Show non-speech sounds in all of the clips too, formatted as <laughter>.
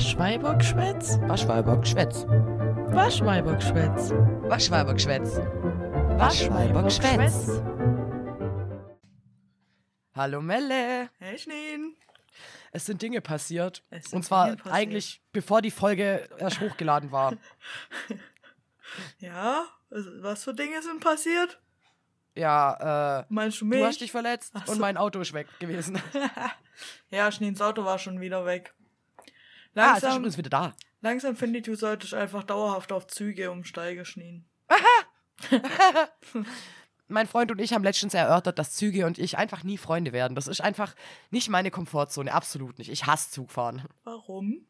Waschweibergschwätz? Waschweibergschwätz. Waschweibergschwätz. Waschweibergschwätz. Waschweibergschwätz. Hallo Melle. Hey Schneen. Es sind Dinge passiert. Es sind Und zwar Dinge passiert. eigentlich bevor die Folge erst hochgeladen war. <laughs> Ja, was für Dinge sind passiert? Ja, äh, Meinst du mich? du hast dich verletzt so. und mein Auto ist weg gewesen. <laughs> ja, Schneens Auto war schon wieder weg. Ah, es ist Langsam, übrigens wieder da. langsam finde ich, du solltest einfach dauerhaft auf Züge umsteigen, Schneen. <laughs> Mein Freund und ich haben letztens erörtert, dass Züge und ich einfach nie Freunde werden. Das ist einfach nicht meine Komfortzone, absolut nicht. Ich hasse Zugfahren. Warum?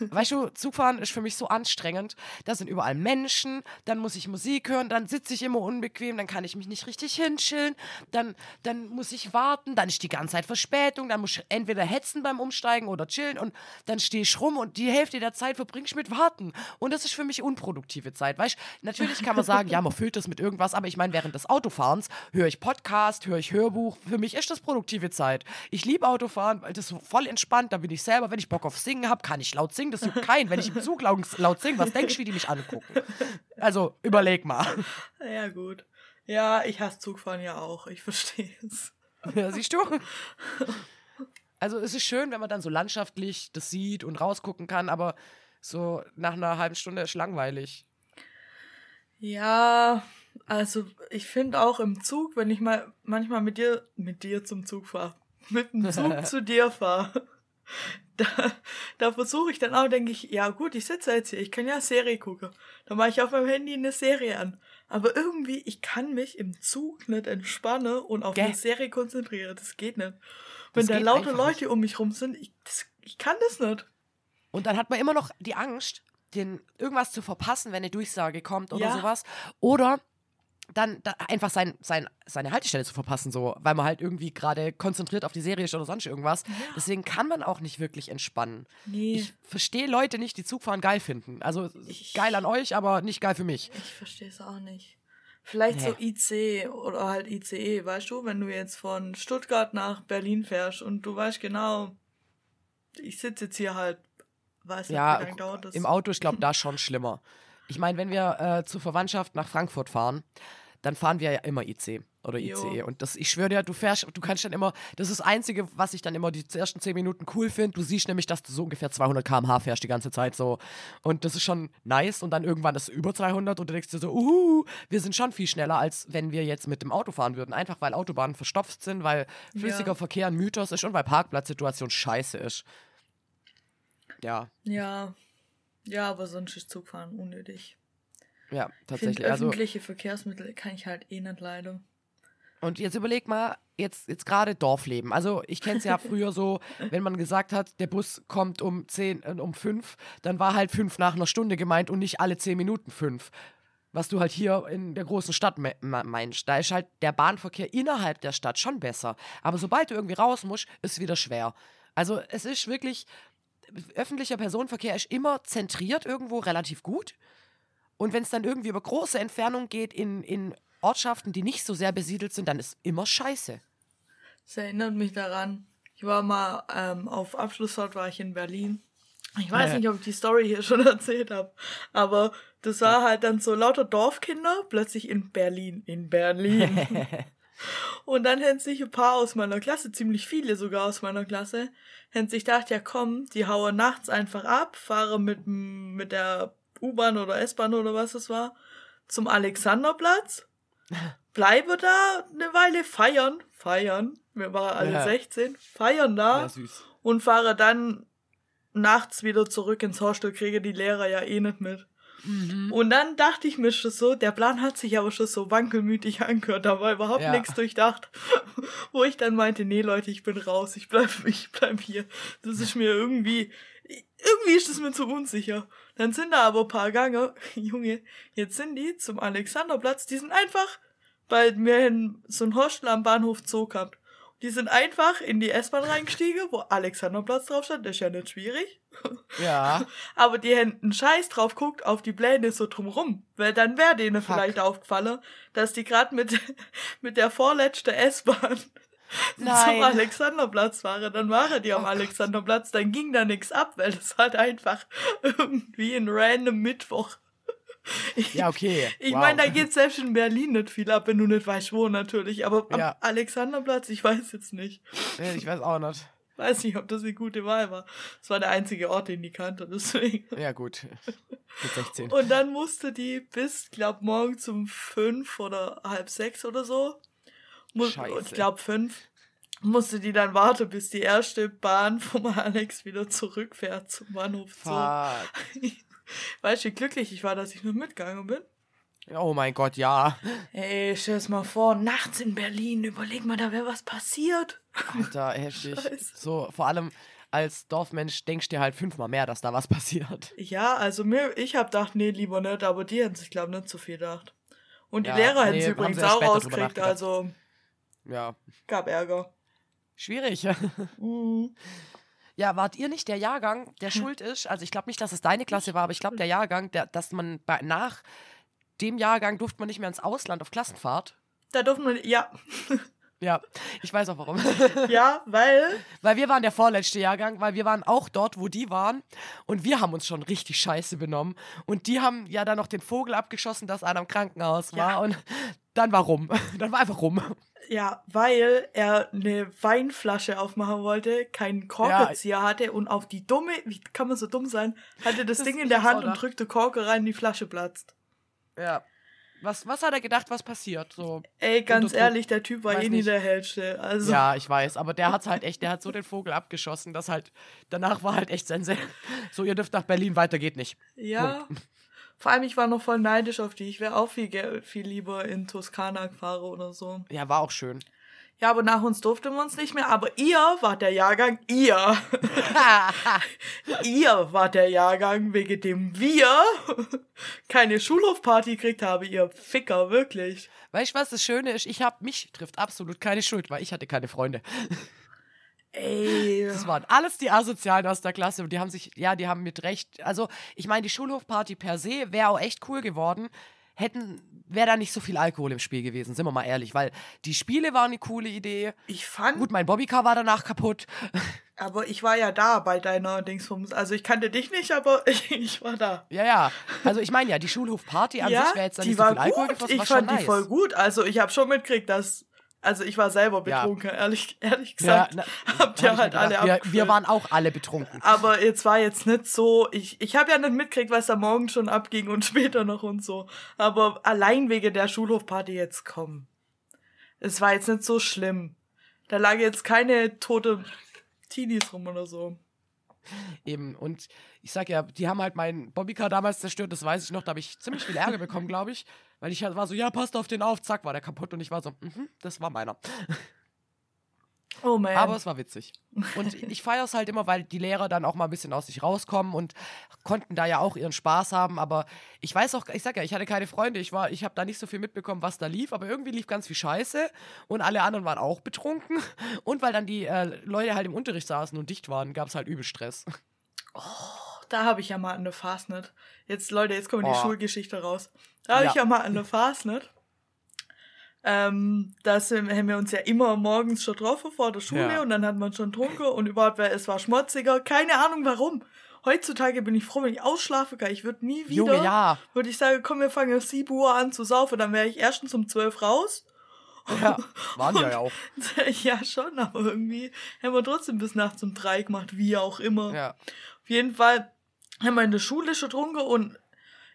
Weißt du, Zugfahren ist für mich so anstrengend. Da sind überall Menschen, dann muss ich Musik hören, dann sitze ich immer unbequem, dann kann ich mich nicht richtig hinchillen, dann, dann muss ich warten, dann ist die ganze Zeit Verspätung, dann muss ich entweder hetzen beim Umsteigen oder chillen und dann stehe ich rum und die Hälfte der Zeit verbringe ich mit Warten. Und das ist für mich unproduktive Zeit. Weißt du, natürlich kann man sagen, ja, man füllt das mit irgendwas, aber ich meine, während des Autofahrens höre ich Podcast, höre ich Hörbuch. Für mich ist das produktive Zeit. Ich liebe Autofahren, weil das ist voll entspannt, da bin ich selber, wenn ich Bock auf Singen habe, kann ich laut singen, das juckt keinen. Wenn ich im Zug laut, laut singe, was denkst du, wie die mich angucken? Also, überleg mal. Ja, gut. Ja, ich hasse Zugfahren ja auch. Ich verstehe es. Ja, siehst du? Also, es ist schön, wenn man dann so landschaftlich das sieht und rausgucken kann, aber so nach einer halben Stunde ist langweilig. Ja, also ich finde auch im Zug, wenn ich mal manchmal mit dir, mit dir zum Zug fahre, mit dem Zug <laughs> zu dir fahre, da, da versuche ich dann auch, denke ich, ja gut, ich sitze jetzt hier, ich kann ja Serie gucken. Da mache ich auf meinem Handy eine Serie an. Aber irgendwie, ich kann mich im Zug nicht entspannen und auf Gell? eine Serie konzentrieren. Das geht nicht. Wenn Das da einfach Leute um mich rum sind, ich, das, ich kann das nicht. Und dann hat man immer noch die Angst, den irgendwas zu verpassen, wenn eine Durchsage kommt oder Ja. sowas. Oder dann da einfach sein, sein, seine Haltestelle zu verpassen, so, weil man halt irgendwie gerade konzentriert auf die Serie ist oder sonst irgendwas. Deswegen kann man auch nicht wirklich entspannen. Nee. Ich verstehe Leute nicht, die Zugfahren geil finden. Also Ich- geil an euch, aber nicht geil für mich. Ich verstehe es auch nicht. Vielleicht so Nee. IC oder halt ICE, weißt du, wenn du jetzt von Stuttgart nach Berlin fährst und du weißt genau, ich sitze jetzt hier halt, weiß nicht, Ja, wie lange dauert das? im Auto, ich glaube, da schon schlimmer. Ich meine, wenn wir äh, zur Verwandtschaft nach Frankfurt fahren, dann fahren wir ja immer IC oder Jo. ICE. Und das, ich schwöre dir, du fährst, du kannst dann immer, das ist das Einzige, was ich dann immer die ersten 10 Minuten cool finde. Du siehst nämlich, dass du so ungefähr 200 km/h fährst die ganze Zeit so. Und das ist schon nice. Und dann irgendwann ist es über 200 und du denkst dir so, uh, wir sind schon viel schneller, als wenn wir jetzt mit dem Auto fahren würden. Einfach weil Autobahnen verstopft sind, weil flüssiger Ja. Verkehr ein Mythos ist und weil Parkplatzsituation scheiße ist. Ja, ja, ja, aber sonst ist Zugfahren unnötig. ja, tatsächlich. Also, öffentliche Verkehrsmittel kann ich halt eh nicht leiden. Und jetzt überleg mal, jetzt, jetzt gerade Dorfleben. Also ich kenne es ja früher so, <laughs> wenn man gesagt hat, der Bus kommt um 10, äh, um 5, dann war halt 5 nach einer Stunde gemeint und nicht alle 10 Minuten 5. Was du halt hier in der großen Stadt me me- meinst. Da ist halt der Bahnverkehr innerhalb der Stadt schon besser. Aber sobald du irgendwie raus musst, ist es wieder schwer. Also es ist wirklich, öffentlicher Personenverkehr ist immer zentriert irgendwo relativ gut. Und wenn es dann irgendwie über große Entfernungen geht in, in Ortschaften, die nicht so sehr besiedelt sind, dann ist immer scheiße. Das erinnert mich daran. Ich war mal ähm, auf Abschlussfahrt war ich in Berlin. Ich weiß nicht, ob ich die Story hier <laughs> schon erzählt habe, aber das war halt dann so lauter Dorfkinder plötzlich in Berlin, in Berlin. <laughs> Und dann hätten sich ein paar aus meiner Klasse, ziemlich viele sogar aus meiner Klasse, hätten sich gedacht, ja komm, die hauen nachts einfach ab, fahren mit, mit der U-Bahn oder S-Bahn oder was es war, zum Alexanderplatz, <laughs> bleibe da eine Weile feiern, feiern, wir waren alle Ja. 16, feiern da Ja, und fahre dann nachts wieder zurück ins Hostel, kriege die Lehrer ja eh nicht mit. Mhm. Und dann dachte ich mir schon so, der Plan hat sich aber schon so wankelmütig angehört, da war überhaupt Ja. nichts durchdacht. <laughs> Wo ich dann meinte, nee Leute, ich bin raus, ich bleib, <laughs> ich bleib hier. Das ist mir irgendwie, irgendwie ist es mir zu unsicher. Dann sind da aber ein paar Gange, <laughs> Junge, jetzt sind die zum Alexanderplatz, die sind einfach, weil in so ein Hostel am Bahnhof Zoo. Die sind einfach in die S-Bahn reingestiegen, wo Alexanderplatz drauf stand, das ist ja nicht schwierig. Ja, <laughs> Aber die hätten Scheiß drauf guckt auf die Pläne so drumrum. Weil dann wäre denen Fuck. vielleicht aufgefallen, dass die gerade mit, <laughs> mit der vorletzten S-Bahn <laughs> zum. Alexanderplatz fahren. Dann waren die am Oh. Alexanderplatz, dann ging da nichts ab, weil das halt einfach irgendwie ein random Mittwoch. Ja, okay. Ich wow. meine, da geht selbst in Berlin nicht viel ab, wenn du nicht weißt, wo natürlich. Aber am Ja. Alexanderplatz, ich weiß jetzt nicht. Nee, Ich weiß auch nicht. Weiß nicht, ob das eine gute Wahl war. Das war der einzige Ort, den die kannte, deswegen. Ja, gut. Mit 16. Und dann musste die bis, glaub, morgen zum fünf oder halb sechs oder so. Mu Scheiße. Ich glaub, fünf. Musste die dann warten, bis die erste Bahn vom Alex wieder zurückfährt zum Bahnhof. Fuck. <laughs> Weißt du, wie glücklich ich war, dass ich nur mitgegangen bin? Oh mein Gott, ja. Ey, stell's mal vor, nachts in Berlin, überleg mal, da wäre was passiert. Alter, heftig. Scheiße. So, vor allem als Dorfmensch denkst du dir halt fünfmal mehr, dass da was passiert. Ja, also mir, ich hab gedacht, nee, lieber nicht, aber die hätten sich, glaub nicht so viel gedacht. Und die Ja, Lehrer hätten nee, übrigens sie ja auch rausgekriegt, also Ja, gab Ärger. schwierig. <laughs> Mhm. Ja, wart ihr nicht der Jahrgang, der <laughs> schuld ist? Also ich glaube nicht, dass es deine Klasse war, aber ich glaube der Jahrgang, der, dass man bei, nach dem Jahrgang durfte man nicht mehr ins Ausland auf Klassenfahrt. Da durften wir, ja, <laughs> Ja, ich weiß auch warum. <laughs> ja, weil, weil wir waren der vorletzte Jahrgang, weil wir waren auch dort, wo die waren und wir haben uns schon richtig scheiße benommen und die haben ja dann noch den Vogel abgeschossen, dass einer im Krankenhaus war Ja. und dann war rum. <laughs> Dann war einfach rum. ja, weil er eine Weinflasche aufmachen wollte, keinen Korkenzieher hatte und auf die dumme, wie kann man so dumm sein, hatte das, Das Ding in der Hand und drückte Korke rein, die Flasche platzt. Ja. Was, was hat er gedacht, was passiert? So, Ey, ganz ehrlich, der Typ war eh nie der Hellste. Also, Ja, ich weiß, aber der hat halt echt, der hat so den Vogel abgeschossen, dass halt, danach war halt echt Sense. <laughs> So, ihr dürft nach Berlin, weiter geht nicht. Ja. Vor allem, ich war noch voll neidisch auf die. Ich wäre auch viel, viel lieber in Toskana gefahren oder so. Ja, war auch schön. Ja, aber nach uns durften wir uns nicht mehr. Aber ihr wart der Jahrgang, ihr. <laughs> ihr wart der Jahrgang, wegen dem wir keine Schulhofparty gekriegt haben, ihr Ficker, wirklich. weißt du, was das Schöne ist? Ich hab, mich trifft absolut keine Schuld, weil ich hatte keine Freunde. Ey. Das waren alles die Asozialen aus der Klasse und die haben sich, ja, die haben mit Recht, also ich meine, die Schulhofparty per se wäre auch echt cool geworden, hätten, wäre da nicht so viel Alkohol im Spiel gewesen, sind wir mal ehrlich, weil die Spiele waren eine coole Idee. Ich fand, Gut, mein Bobbycar war danach kaputt. <laughs> aber ich war ja da bei deiner Dingsbums. Also ich kannte dich nicht, aber <laughs> ich, ich war da. Ja, ja. Also ich meine ja, die Schulhofparty an sich wäre jetzt dann die nicht so war viel Alkohol gut. geflossen, Ich fand die nice. voll gut. Also ich habe schon mitgekriegt, dass also ich war selber Ja. betrunken, ehrlich, ehrlich Ja, gesagt. na, <laughs> habt hab ihr ich halt alle wir, wir waren auch alle betrunken. Aber jetzt war jetzt nicht so, ich, ich habe ja nicht mitgekriegt, was da morgen schon abging und <laughs> später noch und so. Aber allein wegen der Schulhofparty jetzt kommen. Es war jetzt nicht so schlimm. Da lag jetzt keine tote Teenies rum oder so. Eben. Und ich sag ja, die haben halt meinen Bobbycar damals zerstört, das weiß ich noch, da habe ich ziemlich viel Ärger bekommen, glaube ich. Weil ich halt war so, ja, passt auf den auf, zack, war der kaputt und ich war so, mhm, das war meiner. Oh man. Aber es war witzig. Und ich feiere es halt immer, weil die Lehrer dann auch mal ein bisschen aus sich rauskommen und konnten da ja auch ihren Spaß haben. Aber ich weiß auch, ich sag ja, ich hatte keine Freunde. Ich war, ich habe da nicht so viel mitbekommen, was da lief. Aber irgendwie lief ganz viel Scheiße und alle anderen waren auch betrunken. Und weil dann die äh, Leute halt im Unterricht saßen und dicht waren, gab es halt übel Stress. Da habe ich ja mal eine Fastnet. Jetzt, Leute, jetzt kommt die Oh. Schulgeschichte raus. Da habe Ja. ich ja mal eine Fastnet. Ähm, da haben wir uns ja immer morgens schon getroffen vor der Schule Ja. und dann hat man schon getrunken und überhaupt, es war schmutziger. Keine Ahnung warum. Heutzutage bin ich froh, wenn ich ausschlafen kann. Ich würde nie wieder, Junge, ja. würde ich sagen, komm, wir fangen um 7 Uhr an zu saufen, dann wäre ich erstens um 12 raus. Ja, <laughs> waren wir ja auch. <laughs> ja, schon, aber irgendwie haben wir trotzdem bis nachts um drei gemacht, wie auch immer. Ja. Auf jeden Fall haben wir in der Schule schon getrunken und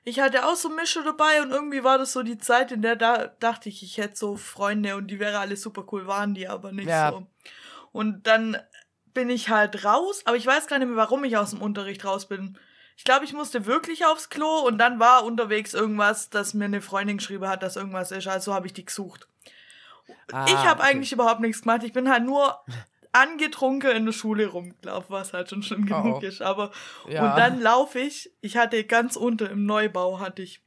ich hatte auch so Mische dabei und irgendwie war das so die Zeit, in der da dachte ich, ich hätte so Freunde und die wäre alles super cool, waren die aber nicht Ja. so. Und dann bin ich halt raus, aber ich weiß gar nicht mehr, warum ich aus dem Unterricht raus bin. Ich glaube, ich musste wirklich aufs Klo und dann war unterwegs irgendwas, dass mir eine Freundin geschrieben hat, dass irgendwas ist, also habe ich die gesucht. Ah, ich habe okay. eigentlich überhaupt nichts gemacht. Ich bin halt nur angetrunken in der Schule rumgelaufen, was halt schon schlimm Oh, genug oh. ist. Aber Ja. und dann laufe ich. Ich hatte ganz unten im Neubau hatte ich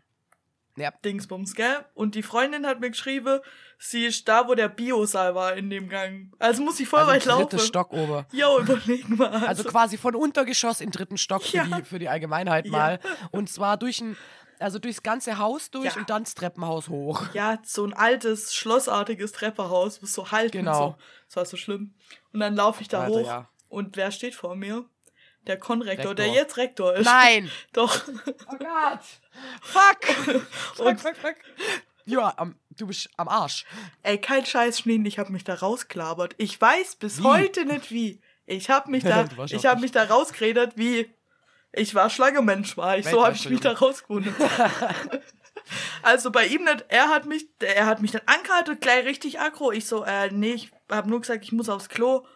Ja. Dingsbums, gell? Und die Freundin hat mir geschrieben, sie ist da, wo der Biosaal war in dem Gang. Also muss ich voll Also weit laufen. Stock oben. Jo, überleg mal. Also quasi von Untergeschoss in dritten Stock für, Ja. die, für die Allgemeinheit Ja. mal. Und zwar durch ein, Also durchs ganze Haus durch Ja. und dann das Treppenhaus hoch. Ja, so ein altes, schlossartiges Treppenhaus, muss so halten. Genau. So. Das war so schlimm. Und dann laufe ich da Alter, hoch. ja. Und wer steht vor mir? Der Konrektor, Rektor. der jetzt Rektor ist. Nein! <laughs> Doch. Oh Gott! Fuck! <laughs> Und- fuck, fuck, fuck. Ja, am, du bist am Arsch. Ey, kein Scheiß, Schneen, ich habe mich da rausgelabert. Ich weiß bis Wie? heute nicht wie. Ich habe mich <laughs> da, ich habe mich da rausgeredet wie ich war Schlangenmensch, war ich. So habe ich mich da rausgewundert. <laughs> also bei ihm nicht, er hat mich, er hat mich dann angehalten, gleich richtig aggro. Ich so, äh, nee, ich habe nur gesagt, ich muss aufs Klo.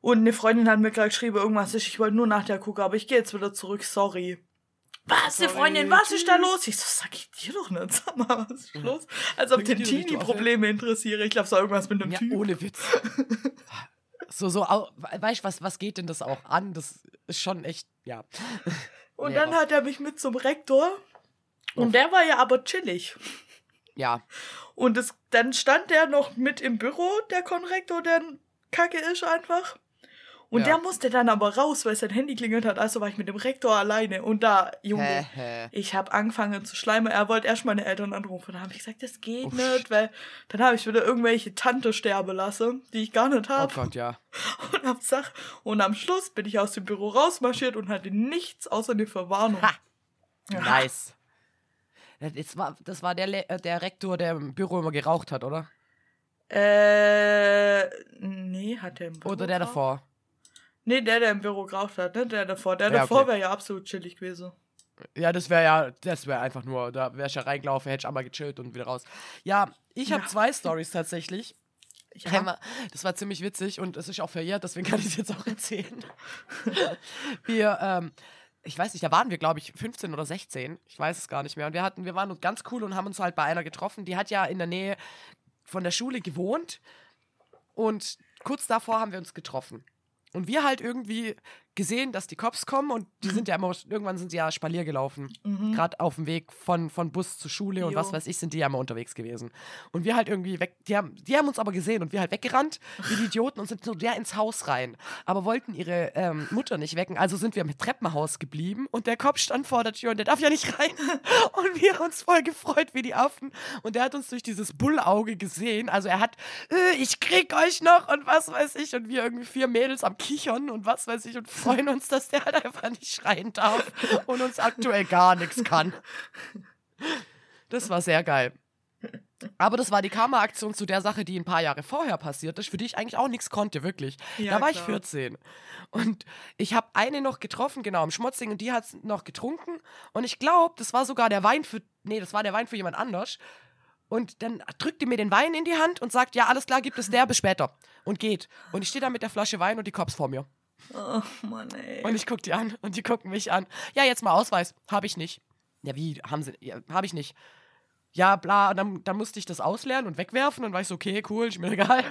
Und eine Freundin hat mir gerade geschrieben, irgendwas ist, ich wollte nur nach der gucken, aber ich gehe jetzt wieder zurück, sorry. Was, eine Sorry, Freundin, was ist da los? Ich so, sag ich dir doch nicht, sag mal, was ist los? Als ob den dir doch nicht, du Teenie Probleme interessiere. Ich glaube, es war irgendwas mit einem Ja, Typ. ohne Witz. <laughs> So, so, weißt du, was, was geht denn das auch an? Das ist schon echt, ja. <laughs> Und Ja. dann hat er mich mit zum Rektor. Und der war ja aber chillig. Ja, Und es, dann stand der noch mit im Büro, der Konrektor, der kacke ist einfach. Und Ja. der musste dann aber raus, weil sein Handy klingelt hat. Also war ich mit dem Rektor alleine. Und da, Junge, ich habe angefangen zu schleimen. Er wollte erst meine Eltern anrufen. Da habe ich gesagt, das geht Oh, nicht, weil dann habe ich wieder irgendwelche Tante sterben lassen, die ich gar nicht Oh habe. Gott, ja. <laughs> und, hab Sach und am Schluss bin ich aus dem Büro rausmarschiert und hatte nichts außer eine Verwarnung. Ha. Ja. Nice. Das war, das war der, Le äh, der Rektor, der im Büro immer geraucht hat, oder? Äh, nee, hat der im Büro Oder der davor? Nee, der, der im Büro geraucht hat, ne? Der davor. Der Ja, davor okay. wäre ja absolut chillig gewesen. Ja, das wäre ja, das wäre einfach nur, da wärst du ja reingelaufen, hättest einmal gechillt und wieder raus. Ja, ich habe Ja. zwei Stories tatsächlich. Ja. Einmal, das war ziemlich witzig und es ist auch verjährt, deswegen kann ich es jetzt auch erzählen. <laughs> wir, ähm, ich weiß nicht, da waren wir, glaube ich, 15 oder 16. Ich weiß es gar nicht mehr. Und wir hatten, wir waren ganz cool und haben uns halt bei einer getroffen. Die hat ja in der Nähe von der Schule gewohnt. Und kurz davor haben wir uns getroffen. Und wir halt irgendwie gesehen, dass die Cops kommen und die sind ja immer, irgendwann sind sie ja Spalier gelaufen. Gerade auf dem Weg von, von Bus zur Schule und Jo. was weiß ich, sind die ja immer unterwegs gewesen. Und wir halt irgendwie weg, die haben, die haben uns aber gesehen und wir halt weggerannt, wie die <laughs> Idioten und sind so der ins Haus rein. Aber wollten ihre ähm, Mutter nicht wecken, also sind wir im Treppenhaus geblieben und der Cop stand vor der Tür und der darf ja nicht rein. <laughs> Und wir uns voll gefreut wie die Affen. Und der hat uns durch dieses Bullauge gesehen. Also er hat, äh, ich krieg euch noch und was weiß ich. Und wir irgendwie vier Mädels am Kichern und was weiß ich und freuen uns, dass der halt einfach nicht schreien darf und uns aktuell gar nichts kann. Das war sehr geil. Aber das war die Karma-Aktion zu der Sache, die ein paar Jahre vorher passiert ist, für die ich eigentlich auch nichts konnte, wirklich. Ja, da war ich klar. 14. Und ich habe eine noch getroffen, genau, im Schmotzing, und die hat noch getrunken. Und ich glaube, das war sogar der Wein für. Nee, das war der Wein für jemand anders. Und dann drückt die mir den Wein in die Hand und sagt, ja, alles klar, gibt es der, bis später. Und geht. Und ich stehe da mit der Flasche Wein und die Cops vor mir. Oh Mann, ey. Und ich gucke die an und die gucken mich an. Ja, jetzt mal Ausweis. Habe ich nicht. Ja, wie? Haben sie. Ja, Habe ich nicht. Ja, bla. Und dann, dann musste ich das ausleeren und wegwerfen. Und war ich so, okay, cool, ist mir <laughs> egal.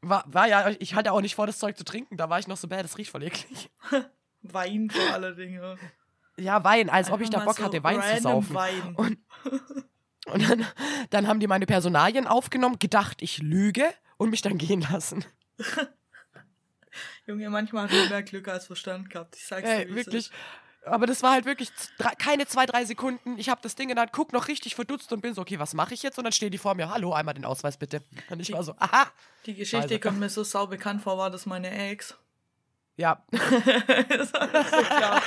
War, war ja, ich hatte auch nicht vor, das Zeug zu trinken. Da war ich noch so, bäh, das riecht voll eklig. <laughs> Wein vor alle Dinge. Ja, Wein, als ob ich da Bock so hatte, Wein zu saufen. Wein. Und, und dann, dann haben die meine Personalien aufgenommen, gedacht, ich lüge und mich dann gehen lassen. <laughs> Junge, manchmal hat man mehr Glück als Verstand gehabt. Ich sag's dir, Ey, es wirklich. ist. Aber das war halt wirklich drei, keine zwei, drei Sekunden. Ich habe das Ding in der Hand, guck noch richtig verdutzt und bin so, okay, was mache ich jetzt? Und dann stehen die vor mir, hallo, einmal den Ausweis bitte. Und ich war so, aha. Die Geschichte Also- kommt mir so sau bekannt vor, war das meine Ex. Ja, <laughs> das so klar.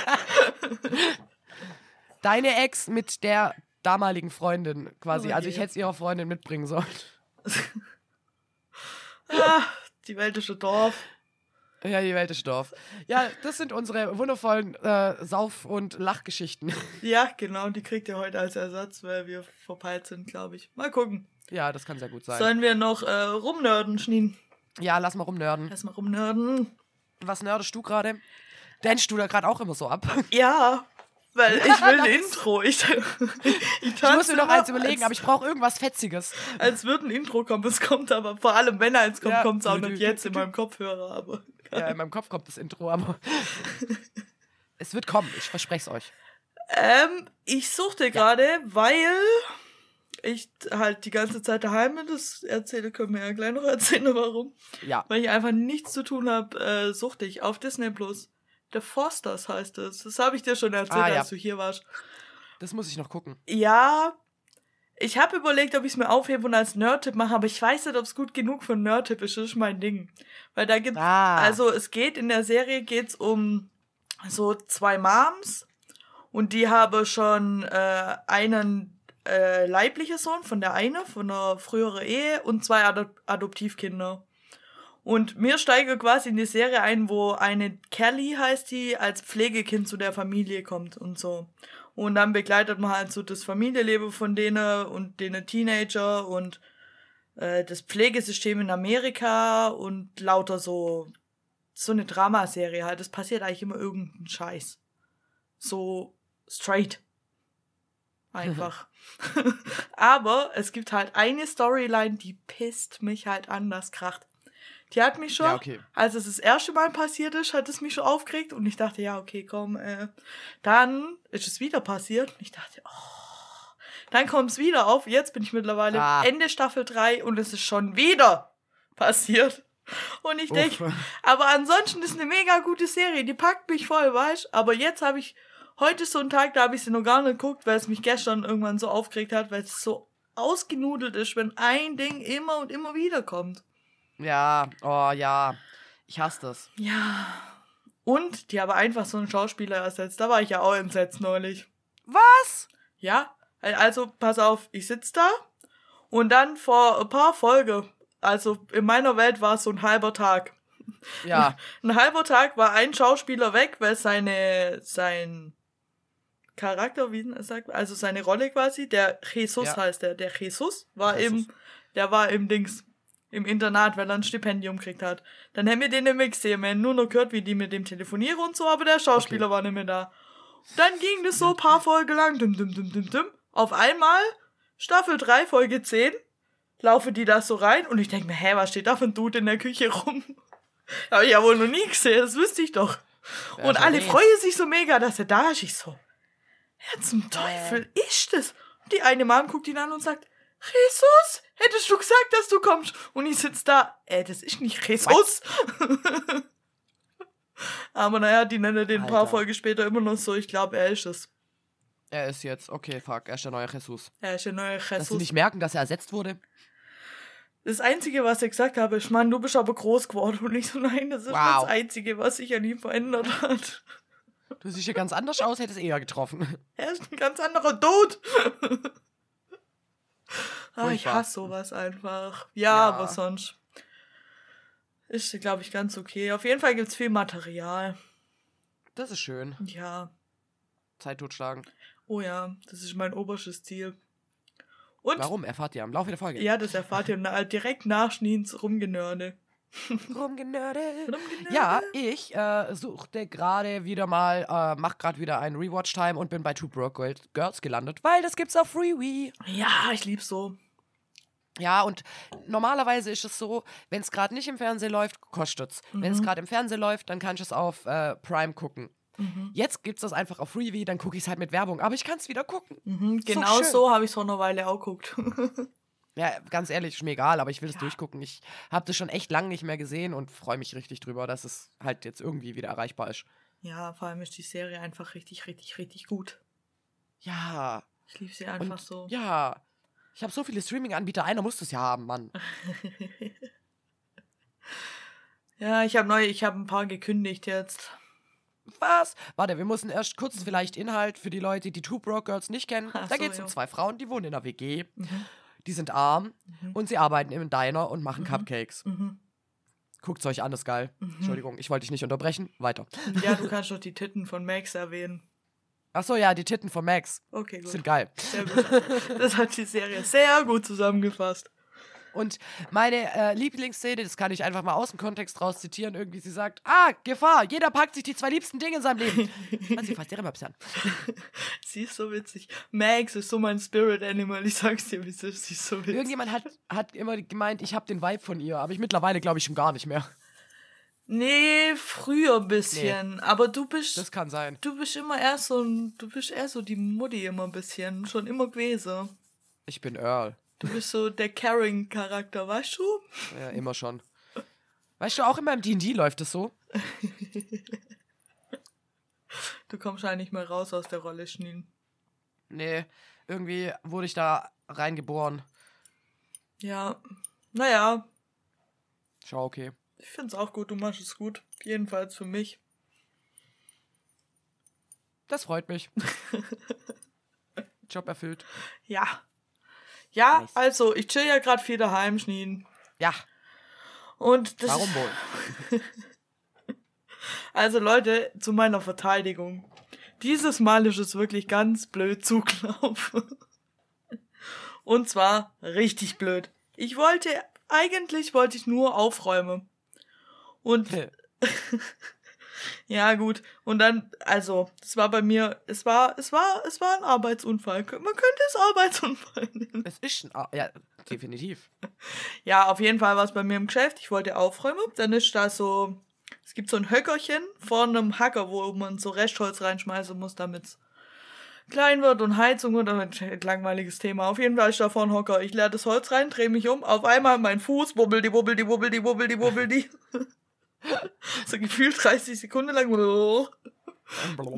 deine Ex mit der damaligen Freundin quasi. Oh Also ich hätte es ihrer Freundin mitbringen sollen. <laughs> ah, die weltische Dorf. Ja, die Welt ist Dorf. Ja, das sind unsere wundervollen äh, Sauf- und Lachgeschichten. <laughs> Ja, genau, die kriegt ihr heute als Ersatz, weil wir verpeilt sind, glaube ich. Mal gucken. Ja, das kann sehr gut sein. Sollen wir noch äh, rumnörden, Schnien? Ja, lass mal rumnörden. Erstmal rumnörden. Was nördest du gerade? Dänchst du da gerade auch immer so ab? <laughs> Ja, weil <laughs> ich will ein Intro. Ich, ich, Ich muss mir noch eins überlegen, als, aber ich brauche irgendwas Fetziges. Als würde ein Intro kommen. Es kommt aber, vor allem wenn eins kommt, Ja. kommt es auch nicht jetzt in meinem Kopfhörer. Aber Ja, in meinem Kopf kommt das Intro, aber <laughs> es wird kommen, ich verspreche es euch. Ähm, ich suchte gerade, weil ich halt die ganze Zeit daheim bin. Das erzähle, können wir ja gleich noch erzählen, <laughs> warum. Ja, Weil ich einfach nichts zu tun habe, äh, suchte ich auf Disney Plus. The Forsters heißt es. Das habe ich dir schon erzählt, Ah, ja. als du hier warst. Das muss ich noch gucken. Ja, ich habe überlegt, ob ich es mir aufhebe und als Nerd-Tipp mache, aber ich weiß nicht, ob es gut genug für einen Nerd-Tipp ist. Das ist mein Ding. Weil da gibt's, Ah. also es geht, in der Serie geht's um so zwei Moms und die haben schon äh, einen äh, leiblichen Sohn von der eine, von einer früheren Ehe und zwei Adop Adoptivkinder. Und mir steige quasi in die Serie ein, wo eine Kelly heißt die, als Pflegekind zu der Familie kommt und so. Und dann begleitet man halt so das Familienleben von denen und denen Teenager und äh, das Pflegesystem in Amerika und lauter so, so eine Dramaserie halt. Es passiert eigentlich immer irgendein Scheiß. So straight. Einfach. <laughs> <laughs> Aber es gibt halt eine Storyline, die pisst mich halt an, das kracht. Die hat mich schon, Ja, okay. als es das erste Mal passiert ist, hat es mich schon aufgeregt und ich dachte, ja, okay, komm, äh, dann ist es wieder passiert und ich dachte, oh, dann kommt es wieder auf. Jetzt bin ich mittlerweile Ah. Ende Staffel 3 und es ist schon wieder passiert. Und ich denke, aber ansonsten ist eine mega gute Serie, die packt mich voll, weißt Aber jetzt habe ich, heute ist so ein Tag, da habe ich sie noch gar nicht geguckt, weil es mich gestern irgendwann so aufgeregt hat, weil es so ausgenudelt ist, wenn ein Ding immer und immer wieder kommt. Ja, oh ja. Ich hasse das. Ja. Und die haben einfach so einen Schauspieler ersetzt. Da war ich ja auch entsetzt neulich. Was? Ja, also pass auf, ich sitz da und dann vor ein paar Folgen, also in meiner Welt war es so ein halber Tag. Ja. <laughs> Ein halber Tag war ein Schauspieler weg, weil seine, sein Charakter, wie sagt, also seine Rolle quasi, der Jesus Ja. heißt der, der Jesus war Jesus. im, der war im Dings, im Internat, weil er ein Stipendium gekriegt hat. Dann haben wir den mehr gesehen, wir haben nur noch gehört, wie die mit dem telefonieren und so, aber der Schauspieler Okay. war nicht mehr da. Dann ging das so ein paar Folgen lang, dum, dum, dum, dum, dum. Auf einmal, Staffel 3, Folge 10, laufe die da so rein und ich denke mir, hä, was steht da für ein Dude in der Küche rum? <laughs> Habe ich ja wohl noch nie gesehen, das wüsste ich doch. Wer und alle weiß. freuen sich so mega, dass er da ist. Ich so, wer zum Teufel ist das? Und die eine Mom guckt ihn an und sagt, Jesus, hättest du gesagt, dass du kommst? Und ich sitz da, äh, das ist nicht Jesus. <laughs> Aber naja, die nennen den ein paar. Folgen später immer noch so, ich glaube, er ist es. Er ist jetzt, okay, fuck, er ist der neue Jesus. Er ist der neue Dass sie Jesus. nicht merken, dass er ersetzt wurde. Das Einzige, was ich gesagt habe, ist, Mann, du bist aber groß geworden. Und ich so, nein, das ist Wow. das Einzige, was sich an ihm verändert hat. Du siehst ja ganz anders aus, hätte es eher getroffen. Er ist ein ganz anderer Dude. Ah, ich hasse sowas einfach. Ja, Ja. aber sonst ist, glaube ich, ganz okay. Auf jeden Fall gibt's viel Material. Das ist schön. Ja. Zeit totschlagen. Oh ja, das ist mein oberstes Ziel. Und Warum? Erfahrt ihr am Laufe der Folge. ja, das erfahrt ihr na, direkt nach Schneens Rumgenörde. Rumgenördet. Rumgenördet. Ja, ich äh, suchte gerade wieder mal, äh, mach gerade wieder einen Rewatch-Time und bin bei Two Broke Girls- Girls gelandet, weil das gibt's auf Freewee. Ja, ich lieb's so. Ja, und normalerweise ist es so, wenn es gerade nicht im Fernsehen läuft, kostet's. Wenn es gerade im Fernsehen läuft, dann kann ich es auf äh, Prime gucken. Jetzt gibt's das einfach auf Freevee, dann gucke ich es halt mit Werbung, aber ich kann es wieder gucken. Mhm, genau so habe ich vor einer Weile auch geguckt. <laughs> Ja, ganz ehrlich, ist mir egal, aber ich will es durchgucken. Ich habe das schon echt lange nicht mehr gesehen und freue mich richtig drüber, dass es halt jetzt irgendwie wieder erreichbar ist. ja, vor allem ist die Serie einfach richtig, richtig, richtig gut. Ja, Ich liebe sie einfach und so. ja. Ich habe so viele Streaming-Anbieter, einer muss das ja haben, Mann. <laughs> Ja, ich habe neu, ich habe ein paar gekündigt jetzt. Was? Warte, wir müssen erst kurz vielleicht Inhalt für die Leute, die Two Broke Girls nicht kennen. Ach da so, geht es um zwei Frauen, die wohnen in einer WG. Mhm. Die sind arm und sie arbeiten im Diner und machen Cupcakes. Mhm. Guckt's euch an, ist geil. Entschuldigung, ich wollte dich nicht unterbrechen. Weiter. Ja, du kannst doch die Titten von Max erwähnen. Achso, ja, die Titten von Max Okay, gut. sind geil. Sehr gut. Das hat die Serie sehr gut zusammengefasst. Und meine äh, Lieblingsszene, das kann ich einfach mal aus dem Kontext raus zitieren, irgendwie sie sagt, ah, Gefahr, jeder packt sich die zwei liebsten Dinge in seinem Leben. Und <laughs> sie fasst ihre Möpse an. <laughs> Sie ist so witzig. Max ist so mein Spirit Animal. Ich sag's dir, wie sie ist. Sie ist so witzig. Irgendjemand hat, hat immer gemeint, ich habe den Vibe von ihr, aber ich mittlerweile glaube ich schon gar nicht mehr. Nee, früher ein bisschen. Aber du bist. Das kann sein. du bist immer eher so. Du bist eher so die Mutti immer ein bisschen. Schon immer gewesen. Ich bin Earl. Du bist so der Caring-Charakter, weißt du? Ja, immer schon. Weißt du, auch in meinem D&D läuft es so. Du kommst ja nicht mehr raus aus der Rolle, Schneen. Nee, irgendwie wurde ich da reingeboren. Ja, naja, Schau, okay. Ich find's auch gut, du machst es gut. Jedenfalls für mich. Das freut mich. <laughs> Job erfüllt. Ja. Ja, Nice. also, ich chill ja gerade viel daheim, Schnien. Ja, Und das warum wohl? <laughs> Also Leute, zu meiner Verteidigung. Dieses Mal ist es wirklich ganz blöd zugelaufen. Und zwar richtig blöd. Ich wollte, eigentlich wollte ich nur aufräumen. Und <laughs> ja, gut. Und dann, also, es war bei mir, es war, es war, es war ein Arbeitsunfall. Man könnte es Arbeitsunfall <laughs> nennen. es ist ein. Ar- Ja, definitiv. Ja, auf jeden Fall war es bei mir im Geschäft. Ich wollte aufräumen. Dann ist da so, es gibt so ein Höckerchen vor einem Hacker, wo man so Restholz reinschmeißen muss, damit es klein wird und Heizung und ein langweiliges Thema. Auf jeden Fall ist da vor ein Hocker. Ich leere das Holz rein, drehe mich um. Auf einmal mein Fuß, wubbel die, wubbel die, wubbel die, wubbel die, wubbel die. So gefühlt 30 Sekunden lang.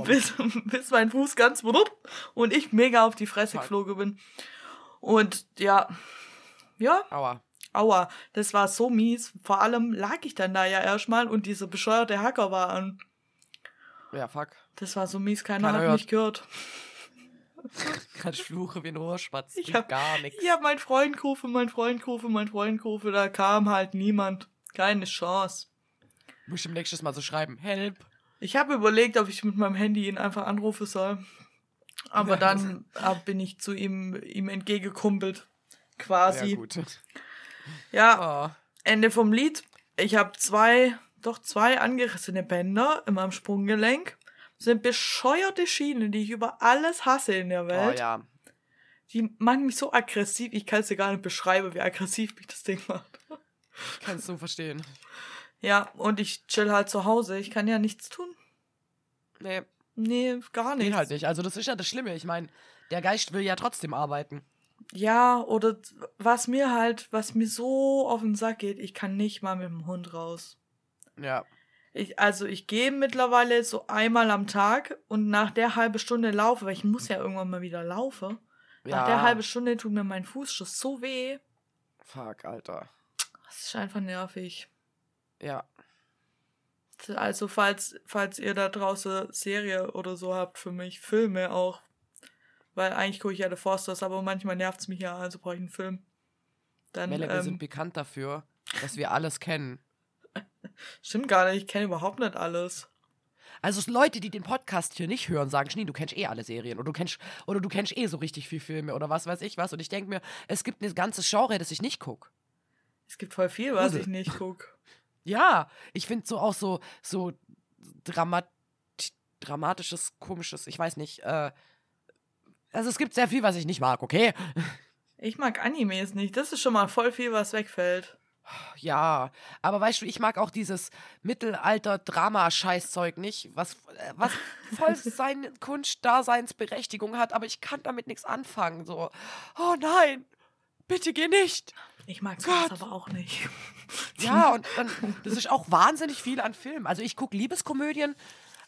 bis, bis mein Fuß ganz und ich mega auf die Fresse geflogen bin. Und ja, ja, Aua. Aua, das war so mies. Vor allem lag ich dann da ja erstmal und dieser bescheuerte Hacker war an. Ja, fuck. Das war so mies, keiner, Keiner hat hört. mich gehört. Kann fluche wie ein Rohrspatz. Ich hab- gar nichts. Ich hab meinen Freund gerufen, mein Freund gerufen, mein Freund gerufen, da kam halt niemand. Keine Chance. Muss ich im nächsten Mal so schreiben. Help. Ich habe überlegt, ob ich mit meinem Handy ihn einfach anrufen soll. Aber dann äh, bin ich zu ihm, ihm entgegengekumpelt. Quasi. Ja, gut. ja, Oh. Ende vom Lied. Ich habe zwei, doch zwei angerissene Bänder in meinem Sprunggelenk. Das sind bescheuerte Schienen, die ich über alles hasse in der oh Welt. ja. Die machen mich so aggressiv. Ich kann es dir gar nicht beschreiben, wie aggressiv mich das Ding macht. Kannst du verstehen. Ja, und ich chill halt zu Hause. Ich kann ja nichts tun. Nee, Nee, gar geht nichts. halt nicht. Also das ist ja das Schlimme. Ich meine, der Geist will ja trotzdem arbeiten. Ja, oder was mir halt, was mir so auf den Sack geht, ich kann nicht mal mit dem Hund raus. Ja. Ich, also ich gehe mittlerweile so einmal am Tag und nach der halben Stunde laufe, weil ich muss ja irgendwann mal wieder laufen. ja. Nach der halben Stunde tut mir mein Fußschuss so weh. Fuck, Alter. Das ist einfach nervig. Ja. Also falls, falls ihr da draußen Serie oder so habt für mich, Filme auch. Weil eigentlich gucke ich ja The Forsters, aber manchmal nervt's mich ja, also brauche ich einen Film. Dann, Melle, wir sind ähm, bekannt dafür, dass wir alles kennen. <laughs> stimmt gar nicht, ich kenne überhaupt nicht alles. Also Leute, die den Podcast hier nicht hören, sagen, Schnee, du kennst eh alle Serien oder du kennst oder du kennst eh so richtig viel Filme oder was weiß ich was. Und ich denke mir, es gibt ein ganzes Genre, das ich nicht gucke. Es gibt voll viel, was Grusel. ich nicht gucke. <laughs> Ja, ich finde so auch so so dramat dramatisches, komisches, ich weiß nicht. Äh, also es gibt sehr viel, was ich nicht mag, okay? Ich mag Animes nicht. Das ist schon mal voll viel, was wegfällt. Ja, aber weißt du, ich mag auch dieses Mittelalter-Drama-Scheißzeug nicht, was, äh, was voll <laughs> seine Kunstdaseinsberechtigung hat, aber ich kann damit nichts anfangen. So, oh nein, bitte geh nicht. Ich mag sowas Gott. aber auch nicht. <laughs> Ja, und dann, das ist auch wahnsinnig viel an Filmen. Also ich gucke Liebeskomödien,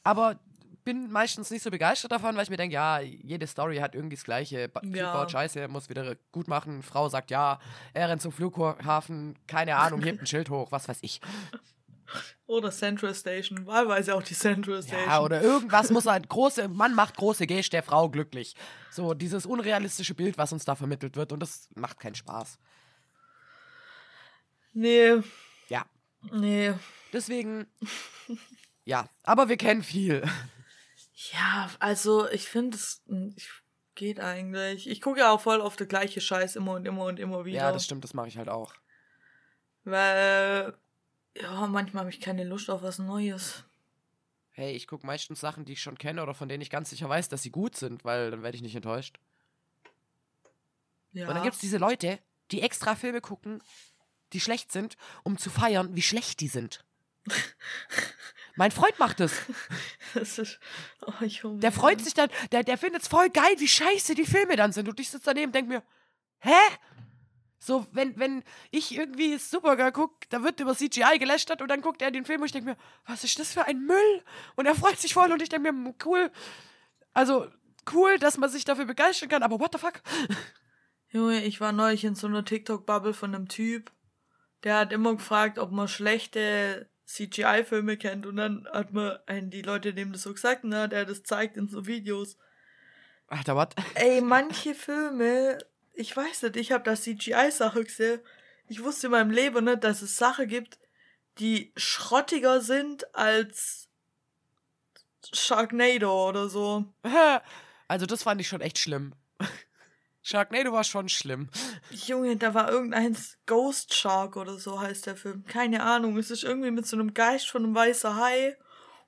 aber bin meistens nicht so begeistert davon, weil ich mir denke, ja, jede Story hat irgendwie das Gleiche. Typ Ja. baut Scheiße, muss wieder gut machen. Frau sagt ja, er rennt zum Flughafen, keine Ahnung, hebt ein Schild hoch, was weiß ich. Oder Central Station. Wahlweise auch die Central Station. Ja, oder irgendwas muss halt große, Mann macht große Geste der Frau glücklich. So dieses unrealistische Bild, was uns da vermittelt wird und das macht keinen Spaß. Nee, Ja, nee. deswegen, ja, aber wir kennen viel. Ja, also ich finde es hm, geht eigentlich. Ich gucke ja auch voll auf der gleiche Scheiß immer und immer und immer wieder. Ja, das stimmt, das mache ich halt auch. Weil, ja, manchmal habe ich keine Lust auf was Neues. Hey, ich gucke meistens Sachen, die ich schon kenne oder von denen ich ganz sicher weiß, dass sie gut sind, weil dann werde ich nicht enttäuscht. Ja. Und dann gibt es diese Leute, die extra Filme gucken, die schlecht sind, um zu feiern, wie schlecht die sind. <laughs> mein Freund macht es. das ist, oh, ich Der freut sich dann, der, der findet es voll geil, wie scheiße die Filme dann sind. Und ich sitze daneben und denke mir, hä? So, wenn, wenn ich irgendwie Supergirl gucke, da wird über CGI gelästert und dann guckt er den Film und ich denke mir, was ist das für ein Müll? Und er freut sich voll und ich denke mir, "Mm, cool. Also, cool, dass man sich dafür begeistern kann, aber what the fuck? <laughs> Junge, ich war neulich in so einer TikTok-Bubble von einem Typ, der hat immer gefragt, ob man schlechte CGI-Filme kennt und dann hat man einen, die Leute dem das so gesagt, ne, der das zeigt in so Videos. Alter, was? Ey, <laughs> manche Filme, ich weiß nicht, ich habe da CGI-Sache gesehen. Ich wusste in meinem Leben nicht, dass es Sachen gibt, die schrottiger sind als Sharknado oder so. <laughs> Also das fand ich schon echt schlimm. <laughs> Sharknado war schon schlimm. Junge, da war irgendein Ghost Shark oder so heißt der Film. Keine Ahnung. Es ist irgendwie mit so einem Geist von einem weißen Hai.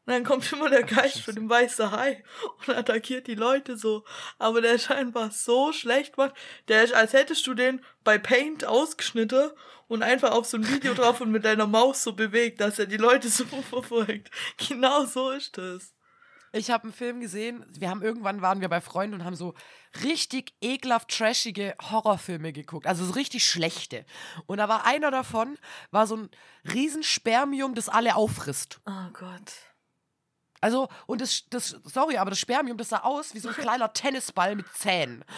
Und dann kommt immer der Geist von dem weißen Hai und attackiert die Leute so. Aber der ist einfach so schlecht gemacht. Der ist, als hättest du den bei Paint ausgeschnitten und einfach auf so ein Video <laughs> drauf und mit deiner Maus so bewegt, dass er die Leute so <laughs> verfolgt. Genau so ist das. Ich habe einen Film gesehen. Wir haben irgendwann waren wir bei Freunden und haben so richtig ekelhaft trashige Horrorfilme geguckt, also so richtig schlechte. Und da war einer davon war so ein Riesenspermium, das alle auffrisst. Oh Gott. Also und das, das sorry, aber das Spermium, das sah aus wie so ein kleiner Tennisball mit Zähnen. <laughs>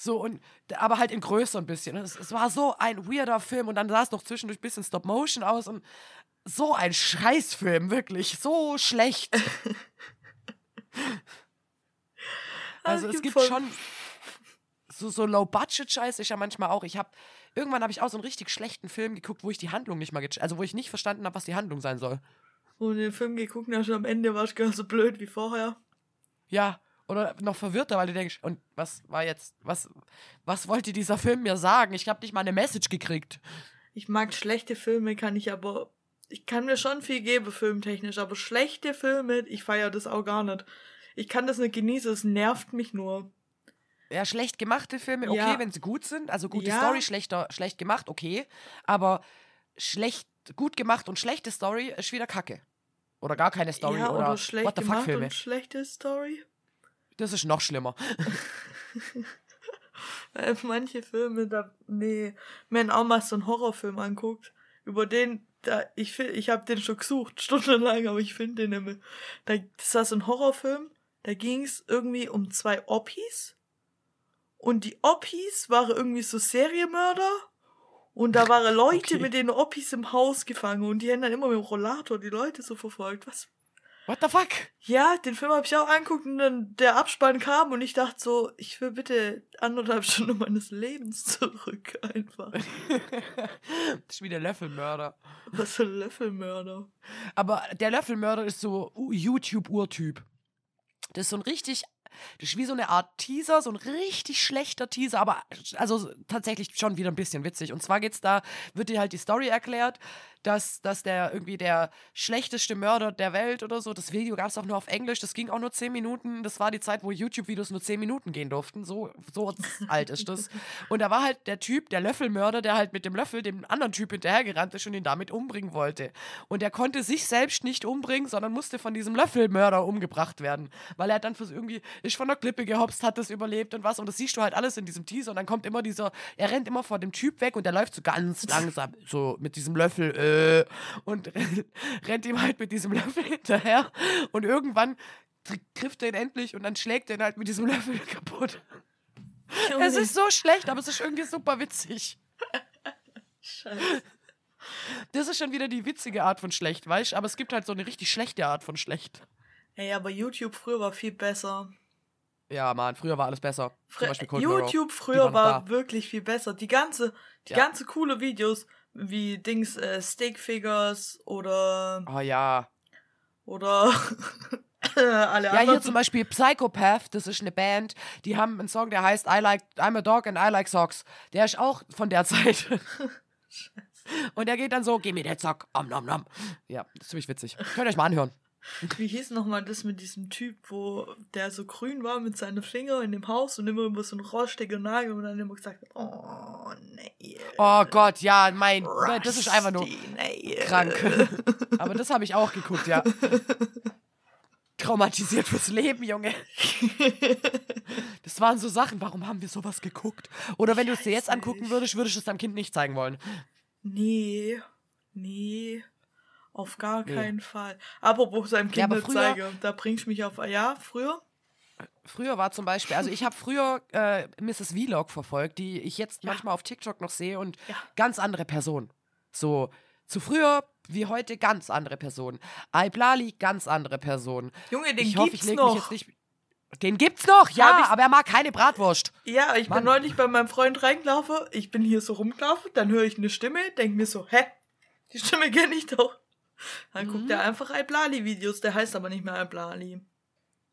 So, und aber halt in größer ein bisschen. Es, es, war so ein weirder Film und dann sah es noch zwischendurch ein bisschen Stop Motion aus und so ein Scheißfilm, wirklich. So schlecht. <laughs> also es gibt schon so, so Low-Budget-Scheiß ist ja manchmal auch. Ich habe irgendwann habe ich auch so einen richtig schlechten Film geguckt, wo ich die Handlung nicht mal, also wo ich nicht verstanden habe, was die Handlung sein soll. Und den Film geguckt hast und am Ende warst du gar so blöd wie vorher. Ja, oder noch verwirrter, weil du denkst, und was war jetzt, was, was wollte dieser Film mir sagen? Ich habe nicht mal eine Message gekriegt. Ich mag schlechte Filme, kann ich aber, ich kann mir schon viel geben, filmtechnisch, aber schlechte Filme, ich feiere das auch gar nicht. Ich kann das nicht genießen, es nervt mich nur. Ja, schlecht gemachte Filme, okay, Ja. wenn sie gut sind, also gute Ja. Story, schlechter, schlecht gemacht, okay, aber schlecht, gut gemacht und schlechte Story ist wieder Kacke. Oder gar keine Story ja, oder, oder schlecht what the fuck Filme. und schlechte Story. Das ist noch schlimmer. Weil <laughs> manche Filme, da, nee, haben auch mal so einen Horrorfilm anguckt, über den, da, ich find, ich habe den schon gesucht, <laughs> stundenlang, aber ich finde den nicht mehr. Da, das war so ein Horrorfilm, da ging es irgendwie um zwei Oppis und die Oppis waren irgendwie so Serienmörder und da waren Leute Okay. mit den Oppis im Haus gefangen und die haben dann immer mit dem Rollator die Leute so verfolgt. Was What the fuck? ja, den Film habe ich auch angeguckt und dann der Abspann kam und ich dachte so, ich will bitte anderthalb <laughs> Stunden meines Lebens zurück einfach. <laughs> das ist wie der Löffelmörder. Was für ein Löffelmörder. Aber der Löffelmörder ist so YouTube-Urtyp. Das ist so ein richtig, das ist wie so eine Art Teaser, so ein richtig schlechter Teaser, aber also tatsächlich schon wieder ein bisschen witzig. Und zwar geht's da, wird dir halt die Story erklärt, dass, dass der irgendwie der schlechteste Mörder der Welt oder so, das Video gab es auch nur auf Englisch, das ging auch nur 10 Minuten, das war die Zeit, wo YouTube-Videos nur 10 Minuten gehen durften, so, so <laughs> alt ist das. Und da war halt der Typ, der Löffelmörder, der halt mit dem Löffel dem anderen Typ hinterhergerannt ist und ihn damit umbringen wollte. Und der konnte sich selbst nicht umbringen, sondern musste von diesem Löffelmörder umgebracht werden. Weil er dann fürs irgendwie, ist von der Klippe gehopst, hat das überlebt und was. Und das siehst du halt alles in diesem Teaser. Und dann kommt immer dieser, er rennt immer vor dem Typ weg und der läuft so ganz <laughs> langsam, so mit diesem Löffel, äh, und <laughs> rennt ihm halt mit diesem Löffel hinterher. Und irgendwann tr- trifft er ihn endlich und dann schlägt er ihn halt mit diesem <laughs> Löffel kaputt. Es ist so schlecht, aber es ist irgendwie super witzig. Scheiße. Das ist schon wieder die witzige Art von schlecht, weißt du? Aber es gibt halt so eine richtig schlechte Art von schlecht. Ey, aber YouTube früher war viel besser. Ja, Mann, früher war alles besser. Zum Fr. YouTube früher war da. wirklich viel besser. Die ganze, die Ja. ganze coole Videos, wie Dings, äh, Stickfigures oder, Oh ja. oder <laughs> alle Ja, hier zum Beispiel Psychopath, das ist eine Band, die haben einen Song, der heißt I like, I'm a dog and I like socks. Der ist auch von der <laughs> Zeit. <laughs> Und der geht dann so, geh mir den Sock, om nom nom. Ja, das ist ziemlich witzig. Könnt ihr euch mal anhören. Wie hieß nochmal das mit diesem Typ, wo der so grün war mit seinen Fingern in dem Haus und immer über so einen rostigen Nagel und dann immer gesagt hat, oh nee. Oh Gott, ja, mein, das ist einfach nur Rusty Nail. krank. <laughs> Aber das habe ich auch geguckt, ja. Traumatisiert fürs Leben, Junge. <laughs> Das waren so Sachen, warum haben wir sowas geguckt? Oder wenn du es dir jetzt angucken würdest, würdest du es deinem Kind nicht zeigen wollen. Nee, nee, auf gar Nee. keinen Fall. Apropos seinem Ja, Kind aber nicht früher- zeige, da bringst du mich auf, ja, früher? Früher war zum Beispiel, also ich habe früher äh, Mrs. Vlog verfolgt, die ich jetzt Ja. manchmal auf TikTok noch sehe und Ja. ganz andere Person. So zu früher wie heute ganz andere Person. Iblali ganz andere Person. Junge, den ich hoffe, ich gibt's lege noch. mich jetzt nicht. Den gibt's noch, ja, ich- aber er mag keine Bratwurst. Ja, ich Mann. bin neulich bei meinem Freund reingelaufen. Ich bin hier so rumgelaufen, dann höre ich eine Stimme, denke mir so, hä? Die Stimme kenne ich doch. Dann Mhm. guckt er einfach Iblali-Videos, der heißt aber nicht mehr Iblali.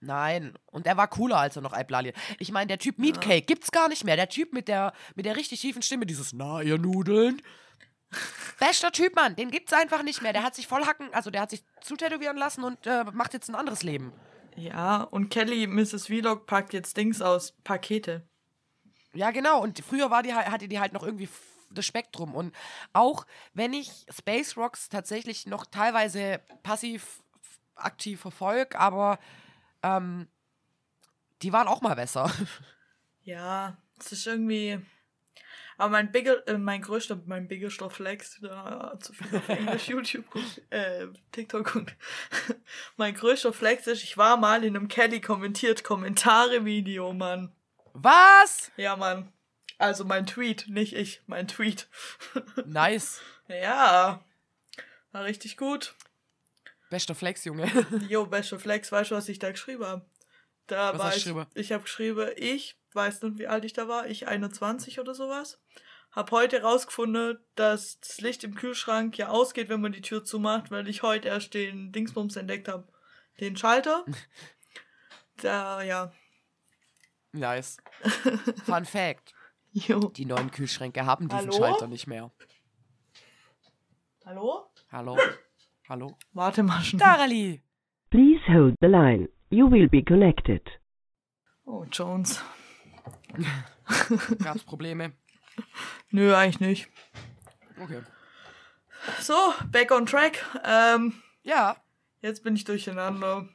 Nein, und er war cooler als er noch Iblali. Ich meine, der Typ Meatcake gibt's gar nicht mehr. Der Typ mit der, mit der richtig tiefen Stimme, dieses Na, ihr Nudeln. <laughs> Bester Typ, Mann, den gibt's einfach nicht mehr. Der hat sich voll hacken, also der hat sich zutätowieren lassen und äh, macht jetzt ein anderes Leben. Ja, und Kelly, Mrs. Vlog, packt jetzt Dings aus, Pakete. Ja, genau. Und früher war die, hatte die halt noch irgendwie das Spektrum. Und auch wenn ich Space Rocks tatsächlich noch teilweise passiv aktiv verfolge, aber ähm, die waren auch mal besser. <laughs> Ja, es ist irgendwie. Aber mein bigger, äh, mein größter, mein biggester Flex, da zu viel auf Englisch <laughs> YouTube guckt, äh, TikTok guckt. <laughs> mein größter Flex ist, ich war mal in einem Kelly kommentiert Kommentare-Video, Mann. Was? Ja, Mann. Also mein Tweet, nicht ich, mein Tweet. <laughs> Nice. ja. War richtig gut. Bester Flex, Junge. <laughs> Jo, beste Flex, weißt du, was ich da geschrieben habe? Da Was war hast ich, geschrieben? ich habe geschrieben, ich weiß nicht, wie alt ich da war, ich 21 oder sowas. Hab heute rausgefunden, dass das Licht im Kühlschrank ja ausgeht, wenn man die Tür zumacht, weil ich heute erst den Dingsbums entdeckt habe. Den Schalter. <laughs> Da, ja. Nice. Fun Fact. Jo. Die neuen Kühlschränke haben diesen Hallo? Schalter nicht mehr. Hallo? Hallo? Hallo? Warte mal schon. Darali! Please hold the line. You will be connected. Oh, Jones. <laughs> Gab's Probleme? Nö, eigentlich nicht. Okay. So, back on track. Ähm, Ja, jetzt bin ich durcheinander.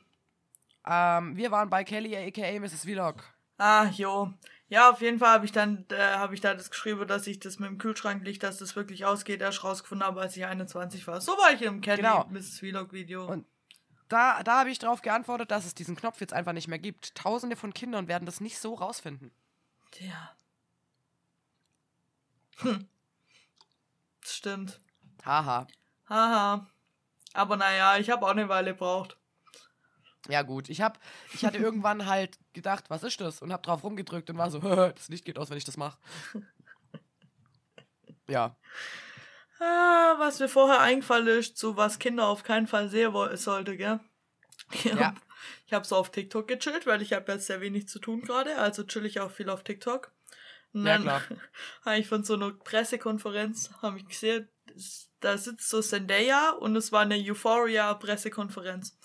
ähm, wir waren bei Kelly, aka Mrs. Vlog. Ah, jo. Ja, auf jeden Fall habe ich dann, äh, habe ich da das geschrieben, dass ich das mit dem Kühlschranklicht, dass das wirklich ausgeht, erst rausgefunden habe, als ich 21 war. So war ich im Kelly Genau. Mrs. Vlog Video. Und Da, da habe ich darauf geantwortet, dass es diesen Knopf jetzt einfach nicht mehr gibt. Tausende von Kindern werden das nicht so rausfinden. Tja. Hm. Stimmt. Haha. Haha. Aber naja, ich habe auch eine Weile gebraucht. Ja gut, ich hab, ich hatte irgendwann <laughs> halt gedacht, was ist das? Und hab drauf rumgedrückt und war so, <laughs> das Licht geht aus, wenn ich das mache. <laughs> Ja, Ah, was mir vorher eingefallen ist, so was Kinder auf keinen Fall sehen sollte, gell? Ja. Ich habe so auf TikTok gechillt, weil ich habe jetzt sehr wenig zu tun gerade, also chill ich auch viel auf TikTok. Und Ja, dann klar. habe ich von so einer Pressekonferenz, habe ich gesehen, da sitzt so Zendaya und es war eine Euphoria-Pressekonferenz.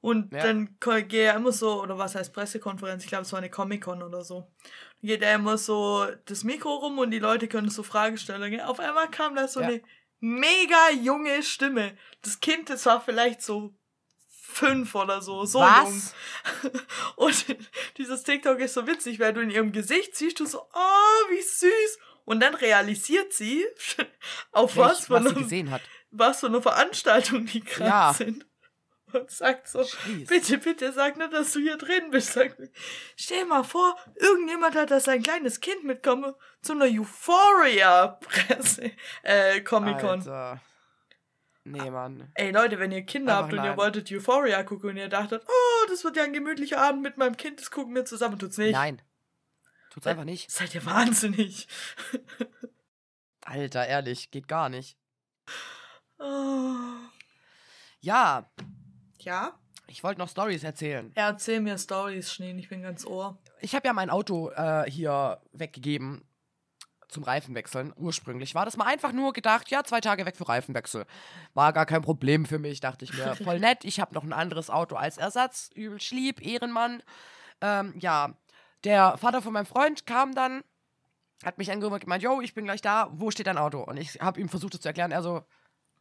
Und Ja. dann gehe er immer so, oder was heißt Pressekonferenz? Ich glaube, es war eine Comic-Con oder so. Dann geht er immer so das Mikro rum und die Leute können so Fragen stellen. Gell? Auf einmal kam da so Ja. eine mega junge Stimme. Das Kind, das war vielleicht so fünf oder so, so jung. was? <laughs> Und dieses TikTok ist so witzig, weil du in ihrem Gesicht siehst du so, oh, wie süß. Und dann realisiert sie, <laughs> auf was, Echt, von was sie einem, gesehen hat. was für eine Veranstaltung die gerade Ja. sind. Und sagt so, Jeez. bitte, bitte, sag nicht, dass du hier drin bist. Sag, stell mal vor, irgendjemand hat da sein kleines Kind mitkommen zu einer Euphoria-Presse, äh, Comic-Con. Nee, Mann. Ey Leute, wenn ihr Kinder Einfach habt und ihr nein. wolltet Euphoria gucken und ihr dachtet, oh, das wird ja ein gemütlicher Abend mit meinem Kind, das gucken wir zusammen, tut's nicht. Nein. Tut's einfach nicht. Seid ihr wahnsinnig. Alter, ehrlich, geht gar nicht. Oh. <laughs> Ja, Ja? ich wollte noch Stories erzählen. Erzähl mir Stories, Schnee, ich bin ganz ohr. Ich habe ja mein Auto äh, hier weggegeben zum Reifenwechseln. Ursprünglich war das mal einfach nur gedacht, ja, zwei Tage weg für Reifenwechsel. War gar kein Problem für mich, dachte ich mir. <laughs> Voll nett. Ich habe noch ein anderes Auto als Ersatz. Übel schlieb, Ehrenmann. Ähm, ja, der Vater von meinem Freund kam dann, hat mich angerufen und gemeint, yo, ich bin gleich da, wo steht dein Auto? Und ich habe ihm versucht, das zu erklären. Er so,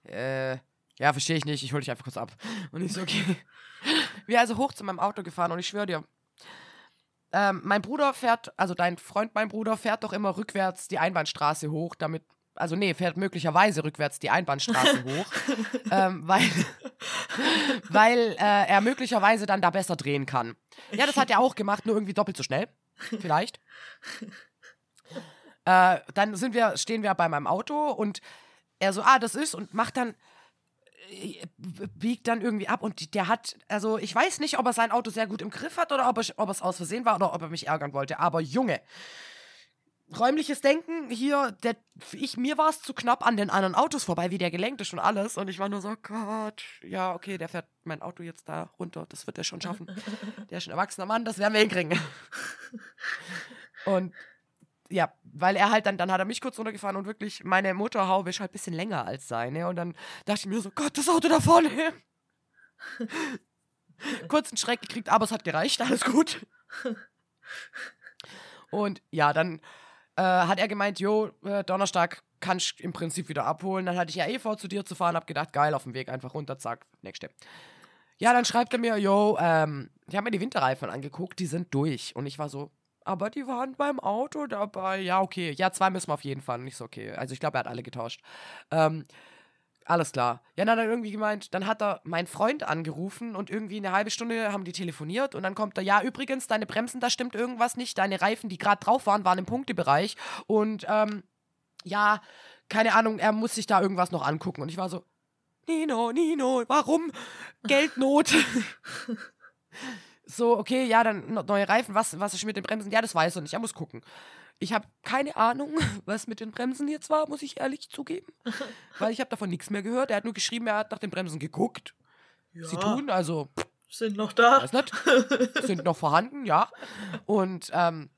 äh, ja, verstehe ich nicht, ich hole dich einfach kurz ab. Und ich so, okay. Wir also hoch zu meinem Auto gefahren und ich schwöre dir, ähm, mein Bruder fährt, also dein Freund, mein Bruder, fährt doch immer rückwärts die Einbahnstraße hoch, damit, also nee, fährt möglicherweise rückwärts die Einbahnstraße <laughs> hoch, ähm, weil, weil äh, er möglicherweise dann da besser drehen kann. Ja, das hat er auch gemacht, nur irgendwie doppelt so schnell. Vielleicht. äh, dann sind wir, stehen wir bei meinem Auto und er so, ah, das ist und macht dann biegt dann irgendwie ab und der hat, also ich weiß nicht, ob er sein Auto sehr gut im Griff hat oder ob, er, ob es aus Versehen war oder ob er mich ärgern wollte, aber Junge, räumliches Denken hier, der, ich, mir war es zu knapp an den anderen Autos vorbei, wie der gelenkt ist und alles. Und ich war nur so, Gott, ja, okay, der fährt mein Auto jetzt da runter, das wird er schon schaffen. Der ist ein erwachsener Mann, das werden wir hinkriegen. <laughs> Und ja, weil er halt dann, dann hat er mich kurz runtergefahren und wirklich, meine Motorhaube ist halt ein bisschen länger als seine. Und dann dachte ich mir so, Gott, das Auto da vorne. <laughs> Kurzen Schreck gekriegt, aber es hat gereicht, alles gut. Und ja, dann äh, hat er gemeint, jo, äh, Donnerstag kannst im Prinzip wieder abholen. Dann hatte ich ja eh vor, zu dir zu fahren, hab gedacht, geil, auf dem Weg einfach runter, zack, nächste. Ja, dann schreibt er mir, yo, ähm, ich habe mir die Winterreifen angeguckt, die sind durch. Und ich war so, aber die waren beim Auto dabei. Ja, okay. Ja, zwei müssen wir auf jeden Fall. Nicht so okay. Also ich glaube, er hat alle getauscht. Ähm, alles klar. Ja, dann hat er irgendwie gemeint, dann hat er meinen Freund angerufen und irgendwie eine halbe Stunde haben die telefoniert und dann kommt er, ja, übrigens, deine Bremsen, da stimmt irgendwas nicht. Deine Reifen, die gerade drauf waren, waren im Punktebereich. Und ähm, ja, keine Ahnung, er muss sich da irgendwas noch angucken. Und ich war so, Nino, Nino, warum? Geldnot. <laughs> so, okay, ja, dann neue Reifen, was, was ist mit den Bremsen? Ja, das weiß er nicht, er muss gucken. Ich habe keine Ahnung, <laughs> was mit den Bremsen jetzt war, muss ich ehrlich zugeben. <laughs> Weil ich habe davon nichts mehr gehört. Er hat nur geschrieben, er hat nach den Bremsen geguckt. Ja, Sie tun, also, sind noch da. weiß nicht, <laughs> sind noch vorhanden, ja. Und, ähm,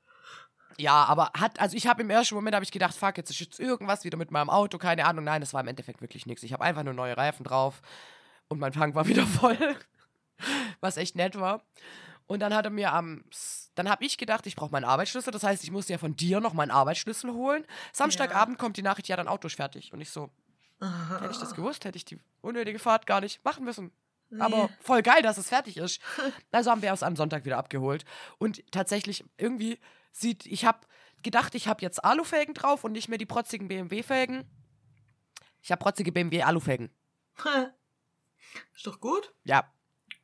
ja, aber hat, also ich habe im ersten Moment habe ich gedacht, fuck, jetzt ist jetzt irgendwas wieder mit meinem Auto, keine Ahnung. Nein, das war im Endeffekt wirklich nichts. Ich habe einfach nur neue Reifen drauf und mein Tank war wieder voll, <laughs> was echt nett war. Und dann hat er mir am, dann habe ich gedacht, ich brauche meinen Arbeitsschlüssel. Das heißt, ich musste ja von dir noch meinen Arbeitsschlüssel holen. Samstagabend kommt die Nachricht, ja, dein Auto ist fertig. Und ich so, hätte ich das gewusst, hätte ich die unnötige Fahrt gar nicht machen müssen. Aber voll geil, dass es fertig ist. <laughs> Also haben wir es am Sonntag wieder abgeholt. Und tatsächlich, irgendwie sieht, ich habe gedacht, ich habe jetzt Alufelgen drauf und nicht mehr die protzigen BMW-Felgen. Ich habe protzige BMW-Alufelgen. <laughs> Ist doch gut. Ja.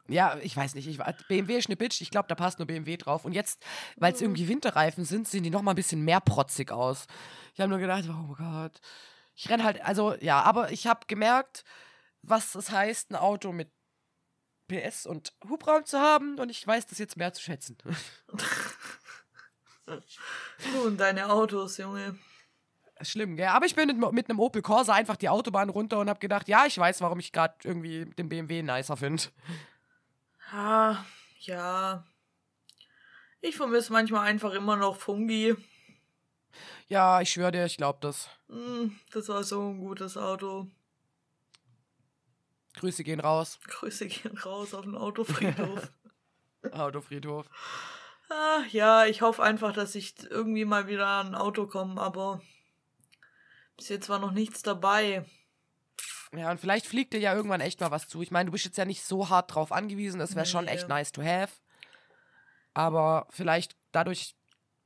Ja, ich weiß nicht. Ich, BMW ist eine Bitch. Ich glaube, da passt nur BMW drauf. Und jetzt, weil es irgendwie Winterreifen sind, sehen die noch mal ein bisschen mehr protzig aus. Ich habe nur gedacht, oh Gott. Ich renn halt, also ja, aber ich habe gemerkt, was es heißt, ein Auto mit PS und Hubraum zu haben. Und ich weiß das jetzt mehr zu schätzen. <laughs> Du und deine Autos, Junge. Schlimm, gell? Aber ich bin mit, mit einem Opel Corsa einfach die Autobahn runter und habe gedacht, ja, ich weiß, warum ich gerade irgendwie den BMW nicer finde. Ah, ja. Ich vermisse manchmal einfach immer noch Fungi. Ja, ich schwöre dir, ich glaube das. Hm, das war so ein gutes Auto. Grüße gehen raus. <laughs> Grüße gehen raus auf den Autofriedhof. <laughs> Autofriedhof. ah, ja, ich hoffe einfach, dass ich irgendwie mal wieder an ein Auto komme, aber bis jetzt war noch nichts dabei. Ja, und vielleicht fliegt dir ja irgendwann echt mal was zu. Ich meine, du bist jetzt ja nicht so hart drauf angewiesen. Es wäre schon Nee. echt nice to have. Aber vielleicht dadurch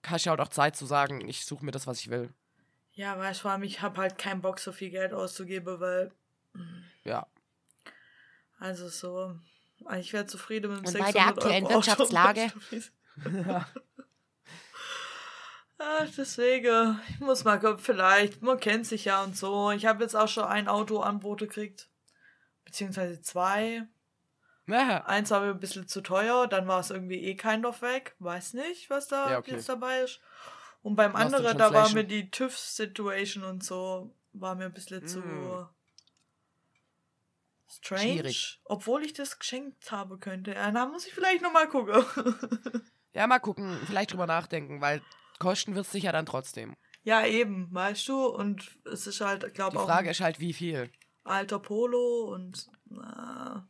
hast du ja auch Zeit zu sagen, ich suche mir das, was ich will. Ja, weißt du, vor allem, ich habe halt keinen Bock, so viel Geld auszugeben, weil, Ja. also so, ich wäre zufrieden mit dem Und 600 bei der aktuellen Euro Wirtschaftslage? <laughs> Auto. Ah, deswegen, ich muss mal gucken, vielleicht, man kennt sich ja und so. Ich habe jetzt auch schon ein Auto Anbote gekriegt, beziehungsweise zwei. Ja, Eins war mir ein bisschen zu teuer, dann war es irgendwie eh kein of weg. Weiß nicht, was da Ja, okay. jetzt dabei ist. Und beim anderen, da war mir die TÜV-Situation und so, war mir ein bisschen zu Mm. strange. Schwierig. Obwohl ich das geschenkt habe könnte. Ja, da muss ich vielleicht nochmal gucken. <laughs> ja, mal gucken, vielleicht drüber nachdenken, weil kosten wird es sicher dann trotzdem. ja, eben, weißt du. Und es ist halt, Die glaube auch Frage ein ist halt, wie viel. alter Polo und na,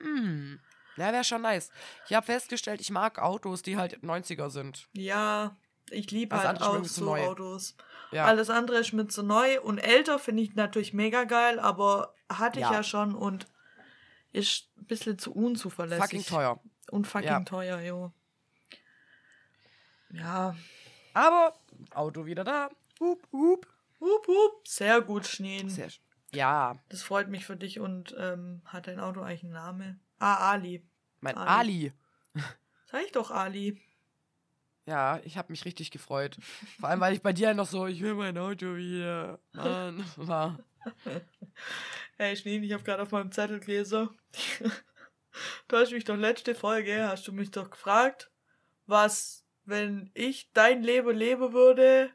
Hm. Ja, wäre schon nice. Ich habe festgestellt, ich mag Autos, die halt 90er sind. ja, ich liebe halt auch so neu. Autos. Ja. Alles andere ist mit so neu und älter finde ich natürlich mega geil, aber hatte ich Ja. ja schon und ist ein bisschen zu unzuverlässig. fucking teuer. Und fucking Ja. teuer, jo. Ja. Aber Auto wieder da. Hup, hup. Hup, hup. Sehr gut, Schneen. Sehr, sch- Ja, Das freut mich für dich und ähm, hat dein Auto eigentlich einen Namen? Ah, Ali. mein Ali. Ali. <laughs> Sag ich doch Ali. Ja, ich habe mich richtig gefreut. Vor allem, weil ich bei dir noch so, ich will mein Auto wieder. Mann, war. <laughs> Hey Schneen, ich habe gerade auf meinem Zettel gelesen. <laughs> Du hast mich doch letzte Folge, hast du mich doch gefragt, was, wenn ich dein Leben leben würde,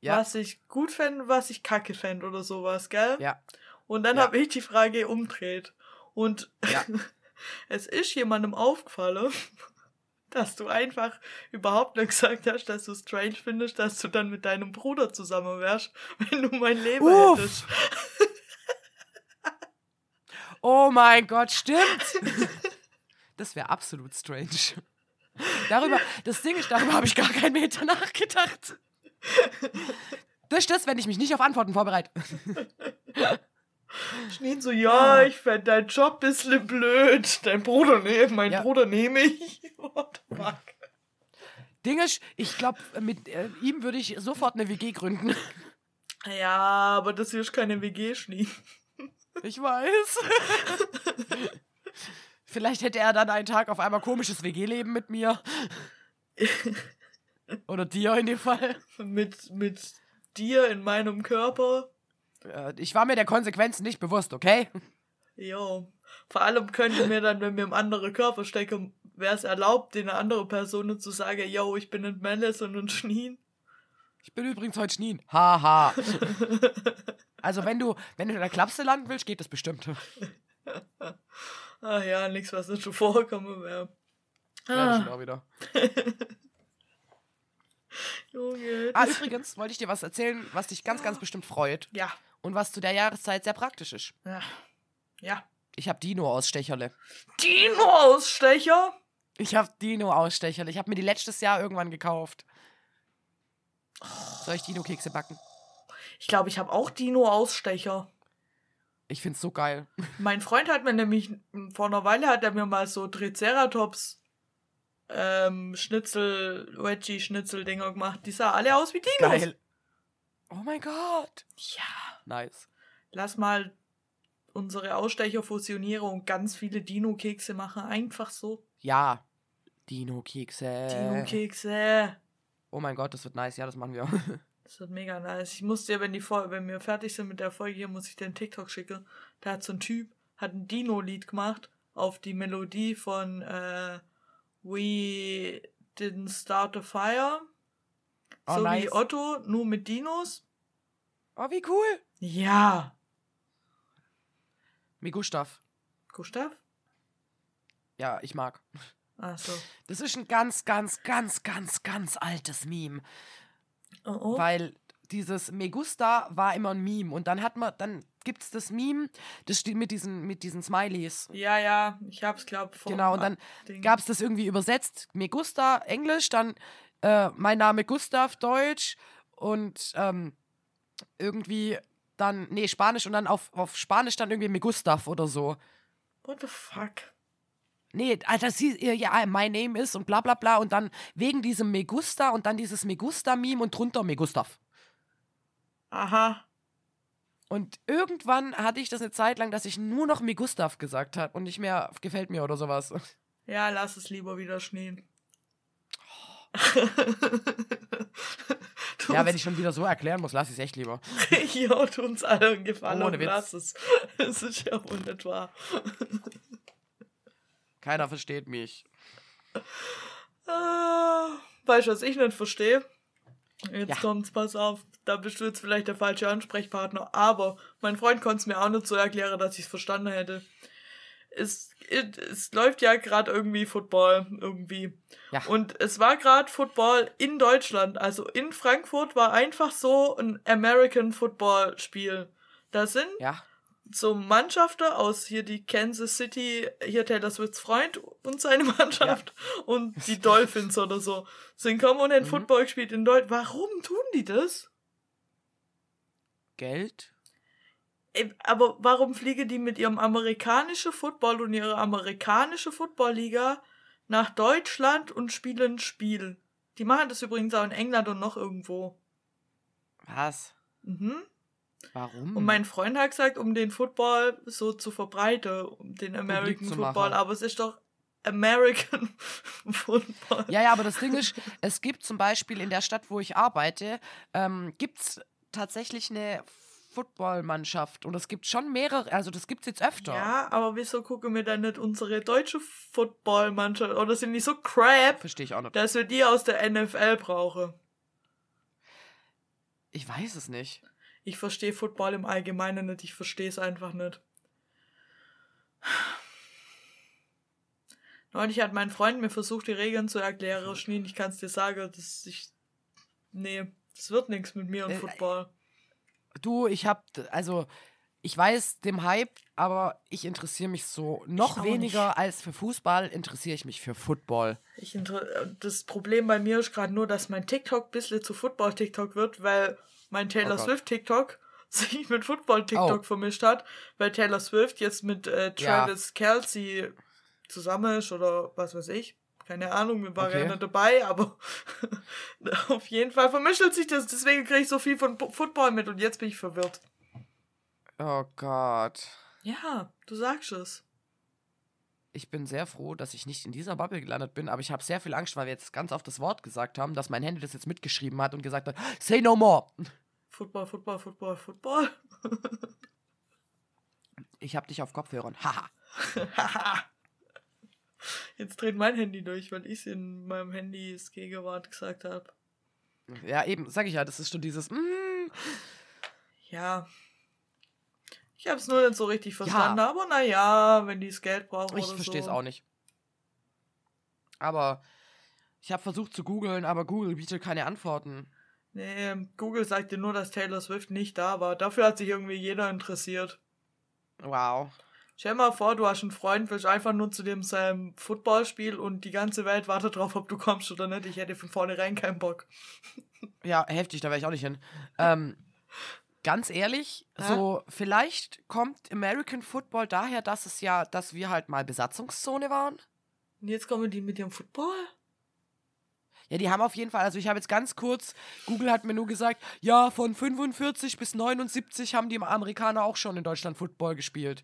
Ja. was ich gut fände, was ich kacke fände oder sowas, gell? Ja. Und dann Ja. habe ich die Frage umdreht. Und Ja. <laughs> es ist jemandem aufgefallen, <laughs> dass du einfach überhaupt nicht gesagt hast, dass du strange findest, dass du dann mit deinem Bruder zusammen wärst, <laughs> wenn du mein Leben Uff. hättest. Oh mein Gott, stimmt. Das wäre absolut strange. Darüber, das Ding ist, darüber habe ich gar keinen Meter nachgedacht. Das ist das, wenn ich mich nicht auf Antworten vorbereite. Schneen so, ja, ich fände deinen Job bisschen blöd. Dein Bruder, nee, mein Ja. Bruder nehme ich. <laughs> What the fuck? Ding ist, ich glaube, mit äh, ihm würde ich sofort eine WG gründen. Ja, aber das hier ist keine WG, Schnee. Ich weiß. <laughs> Vielleicht hätte er dann einen Tag auf einmal komisches WG-Leben mit mir. <laughs> Oder dir in dem Fall. Mit, mit dir in meinem Körper. Äh, Ich war mir der Konsequenzen nicht bewusst, okay? Jo. Vor allem könnte mir dann, wenn wir im anderen Körper stecken, wäre es erlaubt, den andere Person zu sagen, yo, ich bin ein Melis und ein Schneen. Ich bin übrigens heute Schnien. Haha. Also wenn du, wenn du in der Klapse landen willst, geht das bestimmt. <laughs> Ach ja, nichts, was nicht schon vorkommen wäre. Ja, das Ah, auch wieder. <laughs> Junge. Ah, übrigens wollte ich dir was erzählen, was dich ganz, ganz bestimmt freut. ja. Und was zu der Jahreszeit sehr praktisch ist. Ja. Ja. Ich habe Dino-Ausstecherle. Dino-Ausstecher? Ich habe Dino-Ausstecherle. Ich habe mir die letztes Jahr irgendwann gekauft. Soll ich Dino-Kekse backen? Ich glaube, ich habe auch Dino-Ausstecher. Ich find's so geil. Mein Freund hat mir nämlich, vor einer Weile hat er mir mal so Triceratops ähm, Schnitzel, Veggie-Schnitzel-Dinger gemacht. Die sahen alle aus wie Dinos. Geil. Oh mein Gott. Ja. Nice. Lass mal unsere Ausstecher fusionieren und ganz viele Dino-Kekse machen. Einfach so. Ja. Dino-Kekse. Dino-Kekse. Oh mein Gott, das wird nice. Ja, das machen wir. <laughs> Das wird mega nice. Ich muss dir, wenn die Fol wenn wir fertig sind mit der Folge hier, muss ich dir einen TikTok schicken. Da hat so ein Typ, hat ein Dino-Lied gemacht auf die Melodie von äh, We Didn't Start a Fire. Oh, so wie nice. Otto, nur mit Dinos. Oh, wie cool. Ja. Mi Gustav. Gustav? Ja, ich mag. Ach so. Das ist ein ganz, ganz, ganz, ganz, ganz altes Meme. Oh, oh. Weil dieses Megusta war immer ein Meme. Und dann hat man, dann gibt's das Meme, das steht mit diesen, mit diesen Smileys. Ja, ja, ich hab's, glaub, vor Genau, und dann Ding. gab's das irgendwie übersetzt. Megusta, Englisch, dann äh, mein Name Gustav, Deutsch und ähm, irgendwie dann, nee, Spanisch und dann auf, auf Spanisch dann irgendwie Megustav oder so. What the fuck? Nee, Alter, sie, ihr- ja, my name is und bla bla bla und dann wegen diesem Megusta und dann dieses Megusta-Meme und drunter Megustav. Aha. Und irgendwann hatte ich das eine Zeit lang, dass ich nur noch Megustav gesagt habe und nicht mehr gefällt mir oder sowas. Ja, lass es lieber wieder schneen. Ja, wenn ich schon wieder so erklären muss, lass ich es echt lieber. <laughs> Ja, tu uns alle einen Gefallen Ohne und Witz. lass es. <laughs> Es ist ja wahr. Keiner versteht mich. Ah, weißt du, was ich nicht verstehe? Jetzt Ja. kommt's, pass auf. Da bist du jetzt vielleicht der falsche Ansprechpartner. Aber mein Freund konnte es mir auch nicht so erklären, dass ich es verstanden hätte. Es, es, es läuft ja gerade irgendwie Football. Irgendwie. Ja. Und es war gerade Football in Deutschland. Also in Frankfurt war einfach so ein American Football Spiel. Da sind Ja. So Mannschaften aus hier die Kansas City, hier Taylor Swifts Freund und seine <laughs> Mannschaft und die Dolphins oder so sind kommen und haben Mhm. Football gespielt in Deutschland. Warum tun die das? Geld? Aber warum fliegen die mit ihrem amerikanischen Football und ihrer amerikanischen Footballliga nach Deutschland und spielen ein Spiel? Die machen das übrigens auch in England und noch irgendwo. Was? Mhm. Warum? Und mein Freund hat gesagt, um den Football so zu verbreiten, um den American Football. machen. Aber es ist doch American <laughs> Football. Ja, ja, aber das Ding ist, es gibt zum Beispiel in der Stadt, wo ich arbeite, ähm, gibt es tatsächlich eine Footballmannschaft. Und es gibt schon mehrere, also das gibt es jetzt öfter. Ja, aber wieso gucken wir dann nicht unsere deutsche Footballmannschaft? Oder sind die so crap, Verstehe ich auch nicht. dass wir die aus der NFL brauchen? Ich weiß es nicht. Ich verstehe Football im Allgemeinen nicht. Ich verstehe es einfach nicht. Neulich hat mein Freund mir versucht, die Regeln zu erklären. Schneen, ich kann es dir sagen, das ich. Nee, das wird nichts mit mir und Äh, Football. Du, ich hab, also, ich weiß dem Hype, aber ich interessiere mich so noch weniger nicht. als für Fußball, interessiere ich mich für Football. Ich inter das Problem bei mir ist gerade nur, dass mein TikTok ein bisschen zu Football-TikTok wird, weil mein Taylor Oh Gott. Swift-TikTok <laughs> sich mit Football-TikTok Oh. vermischt hat, weil Taylor Swift jetzt mit äh, Ja. Travis Kelsey zusammen ist oder was weiß ich. Keine Ahnung, wir waren Okay. ja nicht dabei, aber <laughs> auf jeden Fall vermischelt sich das. Deswegen kriege ich so viel von Football mit und jetzt bin ich verwirrt. Oh Gott. Ja, du sagst es. Ich bin sehr froh, dass ich nicht in dieser Bubble gelandet bin, aber ich habe sehr viel Angst, weil wir jetzt ganz oft das Wort gesagt haben, dass mein Handy das jetzt mitgeschrieben hat und gesagt hat, say no more. Football, Football, Football, Football. <laughs> Ich habe dich auf Kopfhörern. Haha. <laughs> Jetzt dreht mein Handy durch, weil ich in meinem Handys Gegenwart gesagt habe. Ja, eben, sag ich ja, das ist schon dieses, mm, Ja. Ich habe es nur nicht so richtig verstanden, aber naja, wenn die das Geld brauchen ich verstehe es so. auch nicht. Aber ich habe versucht zu googeln, aber Google bietet keine Antworten. Nee, Google sagt dir nur, dass Taylor Swift nicht da war. Dafür hat sich irgendwie jeder interessiert. Wow. Stell mal vor, du hast einen Freund, willst einfach nur zu dem seinem Footballspiel und die ganze Welt wartet drauf, ob du kommst oder nicht. Ich hätte von vornherein keinen Bock. <laughs> Ja, heftig, da wäre ich auch nicht hin. Ähm, ganz ehrlich, Ja? so vielleicht kommt American Football daher, dass es ja, dass wir halt mal Besatzungszone waren. Und jetzt kommen die mit ihrem Football? Ja, die haben auf jeden Fall, also ich habe jetzt ganz kurz, Google hat mir nur gesagt, ja, von 45 bis 79 haben die Amerikaner auch schon in Deutschland Football gespielt.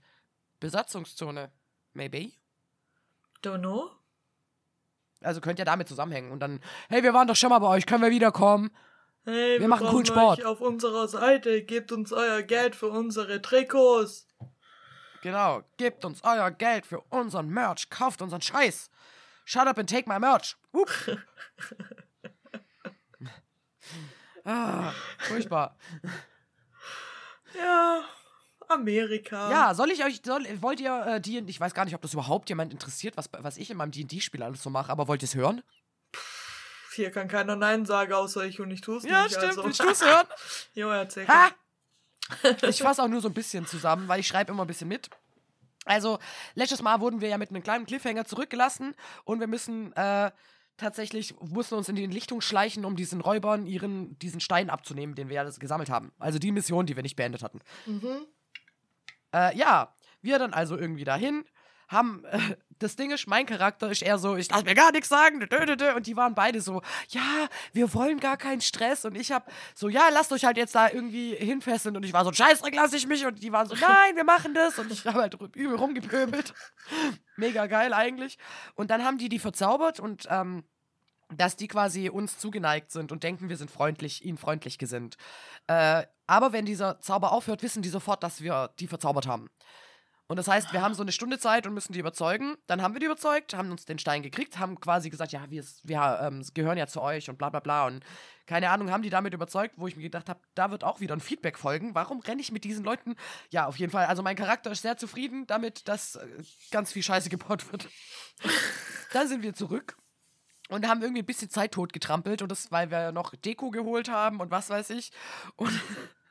Besatzungszone. Maybe. Don't know. Also könnte ja damit zusammenhängen. Und dann, hey, wir waren doch schon mal bei euch, können wir wiederkommen? Hey, wir, machen brauchen coolen Sport. euch auf unserer Seite. Gebt uns euer Geld für unsere Trikots. Genau, gebt uns euer Geld für unseren Merch, kauft unseren Scheiß. Shut up and take my merch. <laughs> Ah, furchtbar. Ja, Amerika. Ja, soll ich euch, soll, wollt ihr äh, die, ich weiß gar nicht, ob das überhaupt jemand interessiert, was, was ich in meinem D&D-Spiel alles so mache, aber wollt ihr es hören? Hier kann keiner Nein sagen, außer ich und ich tue es nicht. Also. willst du es hören? <laughs> Jo, erzähl. Ha! <laughs> Ich fasse auch nur so ein bisschen zusammen, weil ich schreibe immer ein bisschen mit. Also, letztes Mal wurden wir ja mit einem kleinen Cliffhanger zurückgelassen und wir müssen äh, tatsächlich, mussten uns in die Lichtung schleichen, um diesen Räubern ihren, diesen Stein abzunehmen, den wir ja gesammelt haben. Also die Mission, die wir nicht beendet hatten. Mhm. Äh, ja, wir dann also irgendwie dahin, haben, äh, das Ding ist, mein Charakter ist eher so, ich lass mir gar nichts sagen, und die waren beide so, ja, wir wollen gar keinen Stress und ich hab so, ja, lasst euch halt jetzt da irgendwie hinfesseln und ich war so, Scheißdreck, lass ich mich und die waren so, <laughs> nein, wir machen das und ich habe halt übel rumgepöbelt. <laughs> Mega geil eigentlich. Und dann haben die die verzaubert und, ähm, dass die quasi uns zugeneigt sind und denken, wir sind freundlich, ihnen freundlich gesinnt. Äh, aber wenn dieser Zauber aufhört, wissen die sofort, dass wir die verzaubert haben. Und das heißt, wir haben so eine Stunde Zeit und müssen die überzeugen. Dann haben wir die überzeugt, haben uns den Stein gekriegt, haben quasi gesagt, ja, wir, wir ähm, gehören ja zu euch und bla bla bla. Und keine Ahnung, haben die damit überzeugt, wo ich mir gedacht habe, da wird auch wieder ein Feedback folgen. Warum renne ich mit diesen Leuten? Ja, auf jeden Fall. Also mein Charakter ist sehr zufrieden damit, dass äh, ganz viel Scheiße gebaut wird. <laughs> Dann sind wir zurück und haben irgendwie ein bisschen Zeit tot getrampelt und das, weil wir noch Deko geholt haben und was weiß ich. Und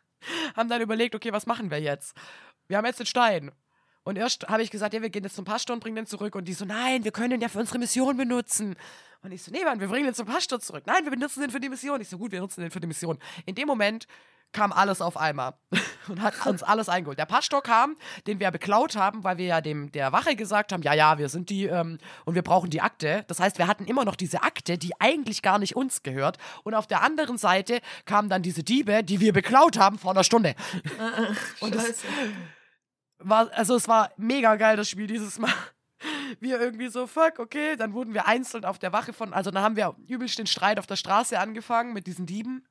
<laughs> haben dann überlegt, okay, was machen wir jetzt? Wir haben jetzt den Stein. Und erst habe ich gesagt, ja, wir gehen jetzt zum Pastor und bringen den zurück. Und die so, nein, wir können den ja für unsere Mission benutzen. Und ich so, nee, Mann, wir bringen den zum Pastor zurück. Nein, wir benutzen den für die Mission. Ich so, gut, wir nutzen den für die Mission. In dem Moment kam alles auf einmal <laughs> und hat uns alles eingeholt. Der Pastor kam, den wir beklaut haben, weil wir ja dem der Wache gesagt haben, ja, ja, wir sind die ähm, und wir brauchen die Akte. Das heißt, wir hatten immer noch diese Akte, die eigentlich gar nicht uns gehört. Und auf der anderen Seite kamen dann diese Diebe, die wir beklaut haben vor einer Stunde. Und das. War, also es war mega geil, das Spiel dieses Mal. Wir irgendwie so, fuck, okay, dann wurden wir einzeln auf der Wache von, also dann haben wir übelst den Streit auf der Straße angefangen mit diesen Dieben.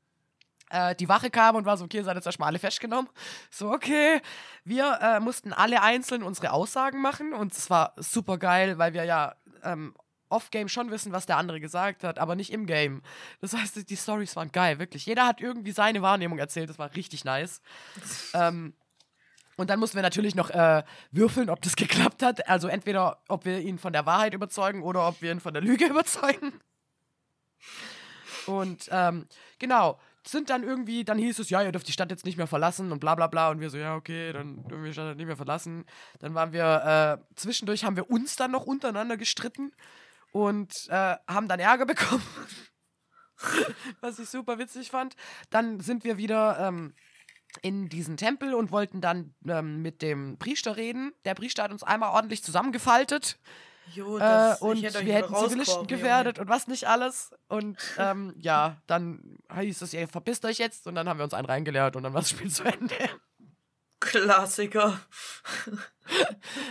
Äh, die Wache kam und war so, okay, seid jetzt erstmal alle festgenommen. So, okay. Wir äh, mussten alle einzeln unsere Aussagen machen und es war super geil, weil wir ja ähm, off-game schon wissen, was der andere gesagt hat, aber nicht im Game. Das heißt, die Stories waren geil, wirklich. Jeder hat irgendwie seine Wahrnehmung erzählt, das war richtig nice. <laughs> ähm, und dann mussten wir natürlich noch äh, würfeln, ob das geklappt hat. Also entweder, ob wir ihn von der Wahrheit überzeugen oder ob wir ihn von der Lüge <laughs> überzeugen. Und ähm, genau, sind dann irgendwie, dann hieß es, ja, ihr dürft die Stadt jetzt nicht mehr verlassen und bla bla bla. Und wir so, ja, okay, dann dürfen wir die Stadt nicht mehr verlassen. Dann waren wir, äh, zwischendurch haben wir uns dann noch untereinander gestritten und äh, haben dann Ärger <laughs> bekommen. Was ich super witzig fand. Dann sind wir wieder ähm, in diesen Tempel und wollten dann ähm, mit dem Priester reden. Der Priester hat uns einmal ordentlich zusammengefaltet. Jo, Äh, das, und ich hätte wir hätten Zivilisten gefährdet und was nicht alles. Und ähm, ja, dann hieß es, ihr verpisst euch jetzt. Und dann haben wir uns einen reingeleert und dann war das Spiel zu Ende. Klassiker. <laughs>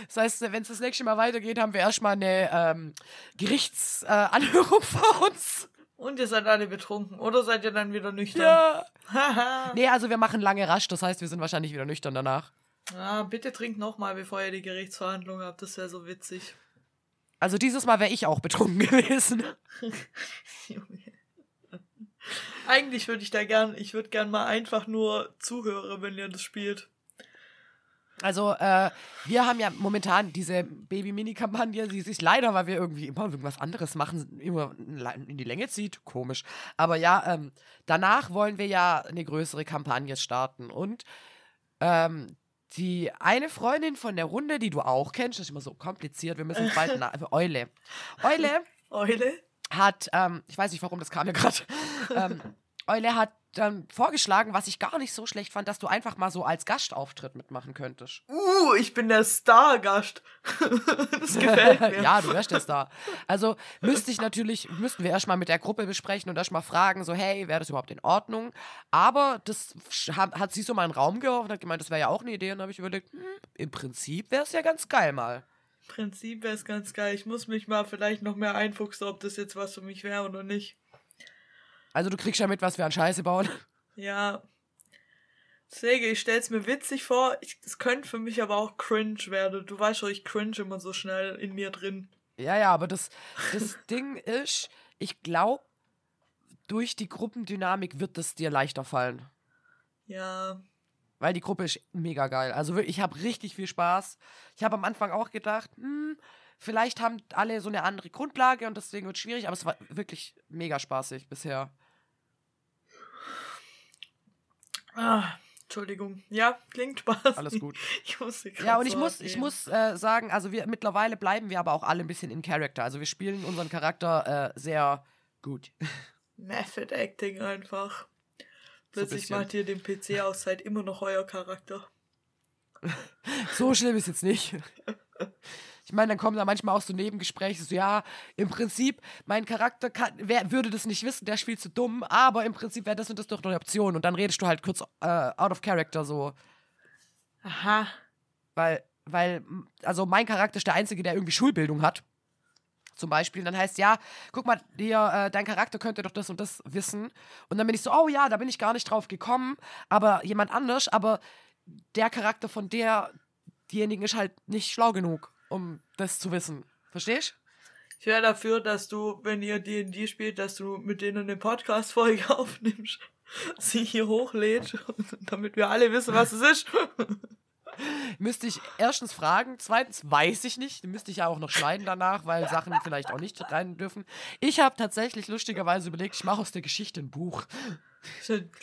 Das heißt, wenn es das nächste Mal weitergeht, haben wir erstmal eine ähm, Gerichtsanhörung <laughs> vor uns. Und ihr seid alle betrunken. Oder seid ihr dann wieder nüchtern? Ja. <laughs> Nee, also wir machen lange rasch. Das heißt, wir sind wahrscheinlich wieder nüchtern danach. ah, bitte trinkt nochmal, bevor ihr die Gerichtsverhandlung habt. Das wäre so witzig. Also dieses Mal wäre ich auch betrunken <laughs> gewesen. <laughs> Junge. Eigentlich würde ich da gern, ich würde gern mal einfach nur zuhören, wenn ihr das spielt. Also, äh, wir haben ja momentan diese Baby-Mini-Kampagne, die sich leider, weil wir irgendwie immer irgendwas anderes machen, immer in die Länge zieht. Komisch. Aber ja, ähm, danach wollen wir ja eine größere Kampagne starten. Und ähm, die eine Freundin von der Runde, die du auch kennst, das ist immer so kompliziert, wir müssen bald na <laughs> Eule. Eule Eule? hat, ähm, ich weiß nicht warum, das kam mir gerade, <laughs> ähm, Eule hat dann vorgeschlagen, was ich gar nicht so schlecht fand, dass du einfach mal so als Gastauftritt mitmachen könntest. Uh, ich bin der Stargast. <laughs> das gefällt mir. <laughs> ja, du wärst der Star. Also müsste ich natürlich, müssten wir erstmal mit der Gruppe besprechen und erstmal fragen, so, hey, wäre das überhaupt in Ordnung? Aber das hat, sie so mal in den Raum geworfen und hat gemeint, das wäre ja auch eine Idee. Und dann habe ich überlegt, hm, im Prinzip wäre es ja ganz geil mal. Im Prinzip wäre es ganz geil. Ich muss mich mal vielleicht noch mehr einfuchsen, ob das jetzt was für mich wäre oder nicht. Also du kriegst ja mit, was wir an Scheiße bauen. <laughs> Ja. Deswegen, ich stell's mir witzig vor. Es könnte für mich aber auch cringe werden. Du weißt schon, ich cringe immer so schnell in mir drin. Ja, ja, aber das, das <laughs> Ding ist, ich glaube, durch die Gruppendynamik wird es dir leichter fallen. Ja. Weil die Gruppe ist mega geil. Also ich habe richtig viel Spaß. Ich habe am Anfang auch gedacht, hm, vielleicht haben alle so eine andere Grundlage und deswegen wird es schwierig, aber es war wirklich mega spaßig bisher. Ah, Entschuldigung. Ja, klingt Spaß. Alles gut. <laughs> Ich musste Ja, und ich so muss, ich muss äh, sagen, also wir mittlerweile bleiben wir aber auch alle ein bisschen in Character. Also wir spielen unseren Charakter äh, sehr gut. <laughs> Method Acting einfach. Plötzlich bisschen. macht ihr den PC aus, seid immer noch euer Charakter. <laughs> So schlimm ist jetzt nicht. Ich meine, dann kommen da manchmal auch so Nebengespräche, so ja, im Prinzip, mein Charakter kann, wer würde das nicht wissen, der spielt zu dumm, aber im Prinzip wäre das und das doch eine Option. Und dann redest du halt kurz äh, out of character so. Aha. Weil, weil, also mein Charakter ist der Einzige, der irgendwie Schulbildung hat. Zum Beispiel. Und dann heißt, ja, guck mal, hier, äh, dein Charakter könnte doch das und das wissen. Und dann bin ich so, oh ja, da bin ich gar nicht drauf gekommen. Aber jemand anders, aber der Charakter von der, diejenigen ist halt nicht schlau genug, um das zu wissen. Verstehst? Ich wäre dafür, dass du, wenn ihr D&D spielt, dass du mit denen eine Podcast-Folge <laughs> aufnimmst, sie hier hochlädst, <laughs> damit wir alle wissen, was es ist. <laughs> Müsste ich erstens fragen, zweitens weiß ich nicht. Müsste ich ja auch noch schneiden danach, weil Sachen vielleicht auch nicht rein dürfen. Ich habe tatsächlich lustigerweise überlegt, ich mache aus der Geschichte ein Buch.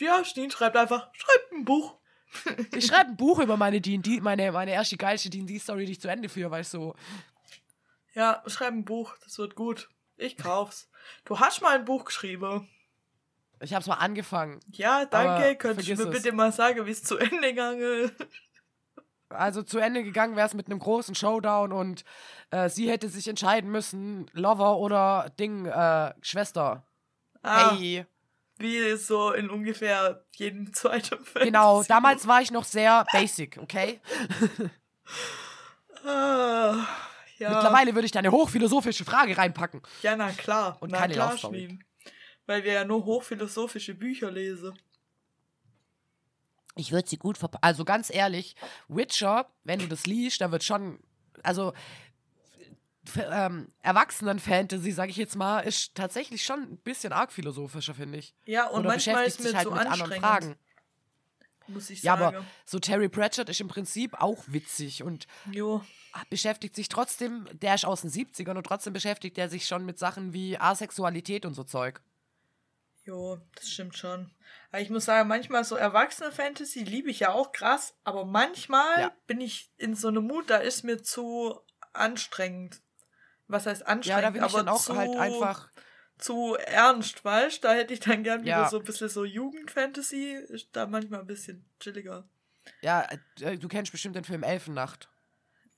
Ja, Stien schreibt einfach, schreibt ein Buch. <laughs> Ich schreibe ein Buch über meine D&D, meine, meine erste geilste D&D-Story, die ich zu Ende führe, weil ich so, Ja, schreib ein Buch, das wird gut. Ich kauf's. Du hast mal ein Buch geschrieben. Ich hab's mal angefangen. Ja, danke. Könntest du mir es. bitte mal sagen, wie es zu Ende gegangen Also zu Ende gegangen wäre es mit einem großen Showdown und äh, sie hätte sich entscheiden müssen, Lover oder Ding, äh, Schwester. Ah, Hey. Wie so in ungefähr jedem <laughs> zweiten Film. Genau, damals war ich noch sehr basic, okay? Ah, ja. Mittlerweile würde ich da eine hochphilosophische Frage reinpacken. Ja, na klar. Und na keine klar. Weil wir ja nur hochphilosophische Bücher lesen. Ich würde sie gut verpacken. Also ganz ehrlich, Witcher, wenn du das liest, da wird schon, also ähm, Erwachsenen-Fantasy, sage ich jetzt mal, ist tatsächlich schon ein bisschen arg philosophischer, finde ich. Ja, und Oder manchmal ist mir halt zu mit anderen anstrengend, Fragen. muss ich Ja, sagen. aber so Terry Pratchett ist im Prinzip auch witzig und Jo. beschäftigt sich trotzdem, der ist aus den 70ern und trotzdem beschäftigt er sich schon mit Sachen wie Asexualität und so Zeug. Jo, das stimmt schon. Aber ich muss sagen, manchmal so erwachsene Fantasy liebe ich ja auch krass, aber manchmal Ja. bin ich in so einem Mut, da ist mir zu anstrengend. Was heißt Ja, anstrengend? da bin ich aber dann auch zu, halt einfach. zu ernst, weißt Da hätte ich dann gern wieder Ja. so ein bisschen so Jugendfantasy, ist da manchmal ein bisschen chilliger. Ja, äh, du kennst bestimmt den Film Elfennacht.